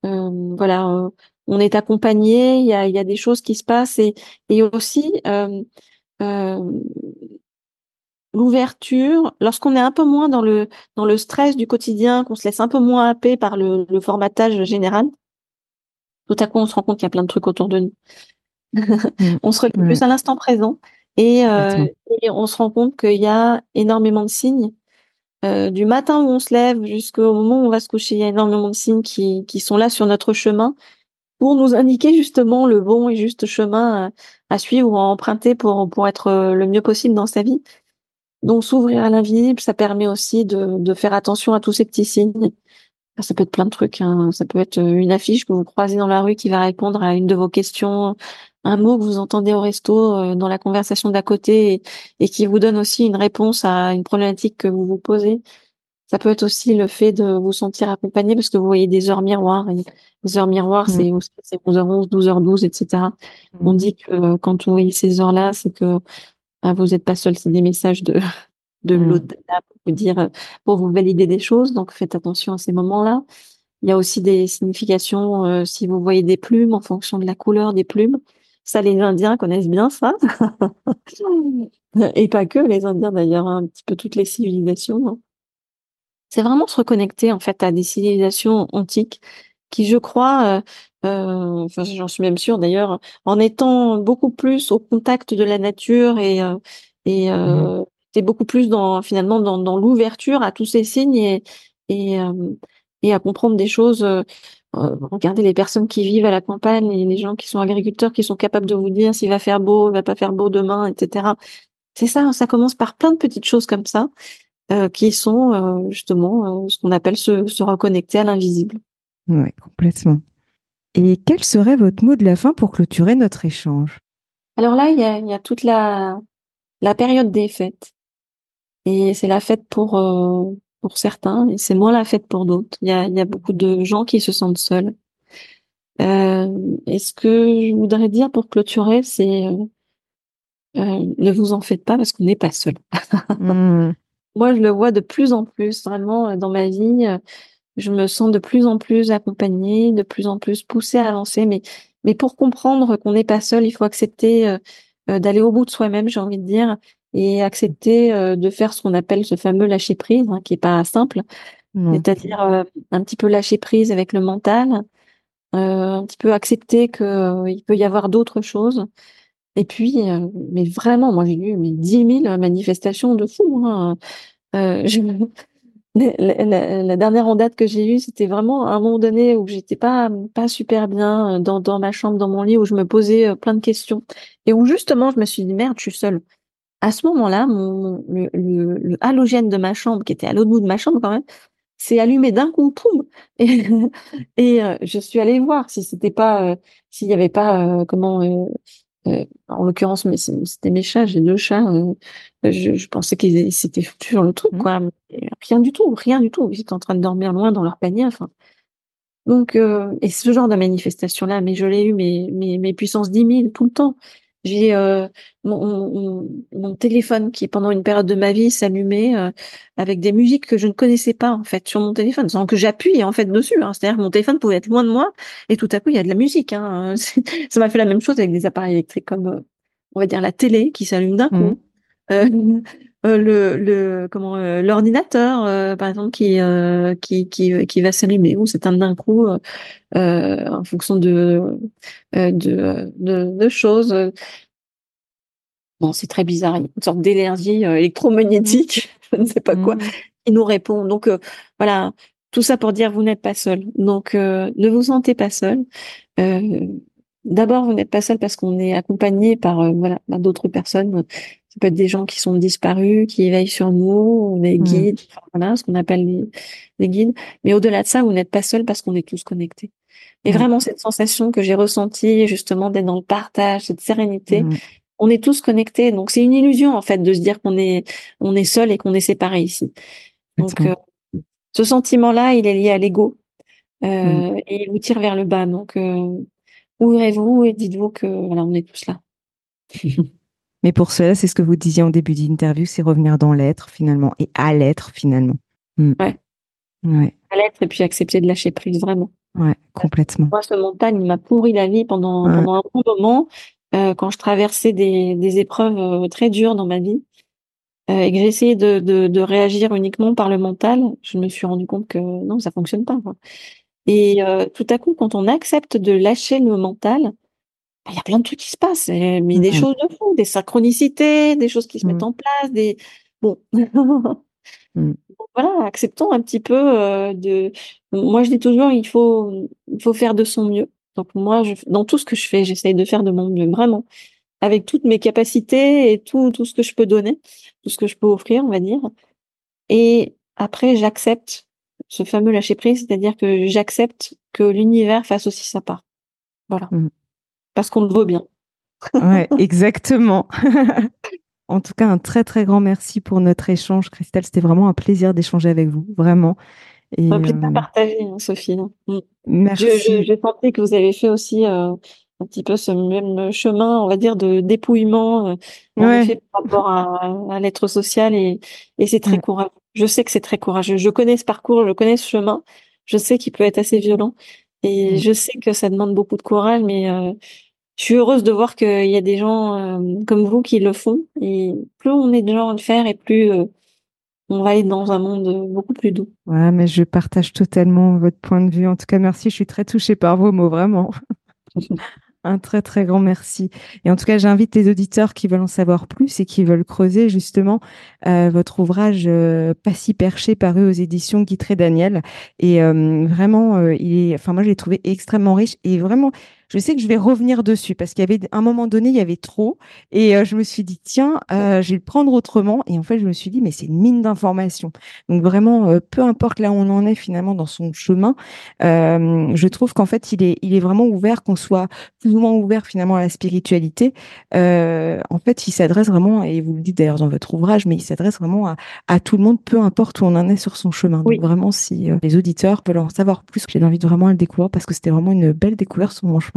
euh voilà, on est accompagné, il y a, des choses qui se passent et, aussi l'ouverture, lorsqu'on est un peu moins dans le stress du quotidien, qu'on se laisse un peu moins happer par le formatage général, tout à coup, on se rend compte qu'il y a plein de trucs autour de nous. On se retrouve plus à l'instant présent euh, et, on se rend compte qu'il y a énormément de signes. Euh, du matin où on se lève jusqu'au moment où on va se coucher, il y a énormément de signes qui, qui sont là sur notre chemin pour nous indiquer justement le bon et juste chemin à, suivre ou à emprunter pour, pour être le mieux possible dans sa vie. Donc s'ouvrir à l'invisible, ça permet aussi de, de faire attention à tous ces petits signes ça peut être plein de trucs. Hein. Ça peut être euh, une affiche que vous croisez dans la rue qui va répondre à une de vos questions, un mot que vous entendez au resto euh, dans la conversation d'à côté et, qui vous donne aussi une réponse à une problématique que vous vous posez. Ça peut être aussi le fait de vous sentir accompagné parce que vous voyez des heures miroirs. Et les heures miroirs, c'est 11h11, 12h12, etc. On dit que euh, quand on voit ces heures-là, c'est que bah, vous n'êtes pas seul. C'est des messages de de mmh. l'au-delà pour dire, euh, pour vous valider des choses. Donc, faites attention à ces moments-là. Il y a aussi des significations, euh, si vous voyez des plumes en fonction de la couleur des plumes. Ça, les Indiens connaissent bien ça. Et pas que les Indiens d'ailleurs, hein, un petit peu toutes les civilisations. Hein. C'est vraiment se reconnecter en fait à des civilisations antiques qui, je crois, euh, enfin j'en suis même sûre d'ailleurs, en étant beaucoup plus au contact de la nature et et mmh beaucoup plus dans finalement dans, dans l'ouverture à tous ces signes et et, euh, et à comprendre des choses. Euh, euh, regardez les personnes qui vivent à la campagne et les gens qui sont agriculteurs qui sont capables de vous dire s'il va faire beau, il va pas faire beau demain, etc. C'est ça, ça commence par plein de petites choses comme ça qui sont justement ce qu'on appelle se, se reconnecter à l'invisible. Oui, complètement. Et quel serait votre mot de la fin pour clôturer notre échange? Alors là, il y a, il y a toute la, la période des fêtes. Et c'est la fête pour euh, pour certains et c'est moins la fête pour d'autres. Il y a, il y a beaucoup de gens qui se sentent seuls. Euh, et ce que je voudrais dire pour clôturer, c'est euh, euh ne vous en faites pas parce qu'on n'est pas seul. Mmh. Moi, je le vois de plus en plus, vraiment, euh, dans ma vie. Je me sens de plus en plus accompagnée, de plus en plus poussée à avancer. Mais Mais pour comprendre qu'on n'est pas seul, il faut accepter d'aller au bout de soi-même, j'ai envie de dire, et accepter de faire ce qu'on appelle ce fameux lâcher prise, hein, qui est pas simple, c'est-à-dire un petit peu lâcher prise avec le mental, un petit peu accepter qu'il peut y avoir d'autres choses. Et puis, mais vraiment, moi j'ai eu mais 10 000 manifestations de fous. Hein. Je, la, dernière en date que j'ai eue, c'était vraiment à un moment donné où j'étais pas pas super bien dans, dans ma chambre, dans mon lit, où je me posais plein de questions et où justement je me suis dit merde, je suis seule. À ce moment-là, mon le, le, halogène de ma chambre, qui était à l'autre bout de ma chambre quand même, s'est allumé d'un coup, poum, et, et je suis allée voir si c'était pas, s'il y avait pas comment euh, en l'occurrence, mais c'était mes chats, j'ai deux chats. Euh, je, je, pensais qu'ils s'étaient foutus dans le truc, mmh. quoi. rien du tout, rien du tout. Ils étaient en train de dormir loin dans leur panier. Enfin, donc, euh, et ce genre de manifestation-là, mais je l'ai eu, mes, mes, mes puissances 10 000 tout le temps. J'ai euh, mon, mon, téléphone qui, pendant une période de ma vie, s'allumait euh, avec des musiques que je ne connaissais pas en fait sur mon téléphone, sans que j'appuie en fait dessus. Hein. C'est-à-dire que mon téléphone pouvait être loin de moi et tout à coup il y a de la musique. Hein. Ça m'a fait la même chose avec des appareils électriques comme, euh, on va dire, la télé qui s'allume d'un coup. Mmh. Le, le comment l'ordinateur par exemple qui qui qui qui va s'allumer ou s'éteindre d'un coup en fonction de de, de, de choses. Bon c'est très bizarre une sorte d'énergie électromagnétique je ne sais pas quoi mmh. qui nous répond. Donc voilà tout ça pour dire vous n'êtes pas seul. Donc ne vous sentez pas seul D'abord, vous n'êtes pas seul parce qu'on est accompagné par voilà d'autres personnes ça peut être des gens qui sont disparus, qui éveillent sur nous, des mmh. guides, voilà, ce qu'on appelle les, guides. Mais au-delà de ça, vous n'êtes pas seul parce qu'on est tous connectés. Et mmh. vraiment, cette sensation que j'ai ressentie, justement, d'être dans le partage, cette sérénité, mmh. on est tous connectés. Donc, c'est une illusion, en fait, de se dire qu'on est, on est seul et qu'on est séparés ici. Donc, euh, ce sentiment-là, il est lié à l'ego. Euh, et il vous tire vers le bas. Donc, euh, ouvrez-vous et dites-vous que, voilà, on est tous là. Mais pour cela, c'est ce que vous disiez en début d'interview, c'est revenir dans l'être finalement et à l'être finalement. Hmm. Ouais. ouais. À l'être et puis accepter de lâcher prise vraiment. Ouais, complètement. Moi, ce montagne m'a pourri la vie pendant, pendant un bon moment euh, quand je traversais des, des épreuves euh, très dures dans ma vie euh, et que j'essayais de, de, de, réagir uniquement par le mental. Je me suis rendu compte que non, ça fonctionne pas. Quoi. Et euh, tout à coup, quand on accepte de lâcher le mental, bah, il y a plein de trucs qui se passent, mais des choses de fou, des synchronicités, des choses qui se mettent mmh. en place, des bon. Mmh. Voilà, acceptons un petit peu euh, de. Moi, je dis toujours, il faut, il faut faire de son mieux. Donc moi, je, dans tout ce que je fais, j'essaye de faire de mon mieux, vraiment, avec toutes mes capacités et tout, tout ce que je peux donner, tout ce que je peux offrir, on va dire. Et après, j'accepte ce fameux lâcher prise, c'est-à-dire que j'accepte que l'univers fasse aussi sa part. Voilà parce qu'on le veut bien. ouais, exactement. en tout cas, un très très grand merci pour notre échange, Christelle. C'était vraiment un plaisir d'échanger avec vous, vraiment. Et, un plaisir euh... partagé, hein, Sophie. Mm. Merci. J'ai senti que vous avez fait aussi euh, un petit peu ce même chemin, on va dire, de dépouillement euh, par rapport à, l'être social et, et c'est très courageux. Je sais que c'est très courageux. Je connais ce parcours, je connais ce chemin. Je sais qu'il peut être assez violent et mm. je sais que ça demande beaucoup de courage, mais euh, je suis heureuse de voir qu'il y a des gens euh, comme vous qui le font. Et plus on est de gens à le faire, et plus euh, on va être dans un monde beaucoup plus doux. Ouais, mais je partage totalement votre point de vue. En tout cas, merci. Je suis très touchée par vos mots, vraiment. Un très très grand merci. Et en tout cas, j'invite les auditeurs qui veulent en savoir plus et qui veulent creuser justement euh, votre ouvrage euh, Pas si perché paru aux éditions Guitré Daniel. Et vraiment, il est, enfin moi je l'ai trouvé extrêmement riche et vraiment je sais que je vais revenir dessus parce qu'il y avait un moment donné, il y avait trop. Et euh, je me suis dit, tiens, euh, je vais le prendre autrement. Et en fait, je me suis dit, mais c'est une mine d'informations. Donc vraiment, euh, peu importe là où on en est finalement dans son chemin, je trouve qu'en fait, il est, il est vraiment ouvert, qu'on soit plus ou moins ouvert finalement à la spiritualité. en fait, il s'adresse vraiment, et vous le dites d'ailleurs dans votre ouvrage, mais il s'adresse vraiment à, à, tout le monde, peu importe où on en est sur son chemin. Donc vraiment, si les auditeurs veulent en savoir plus, j'ai envie de vraiment le découvrir parce que c'était vraiment une belle découverte sur mon chemin.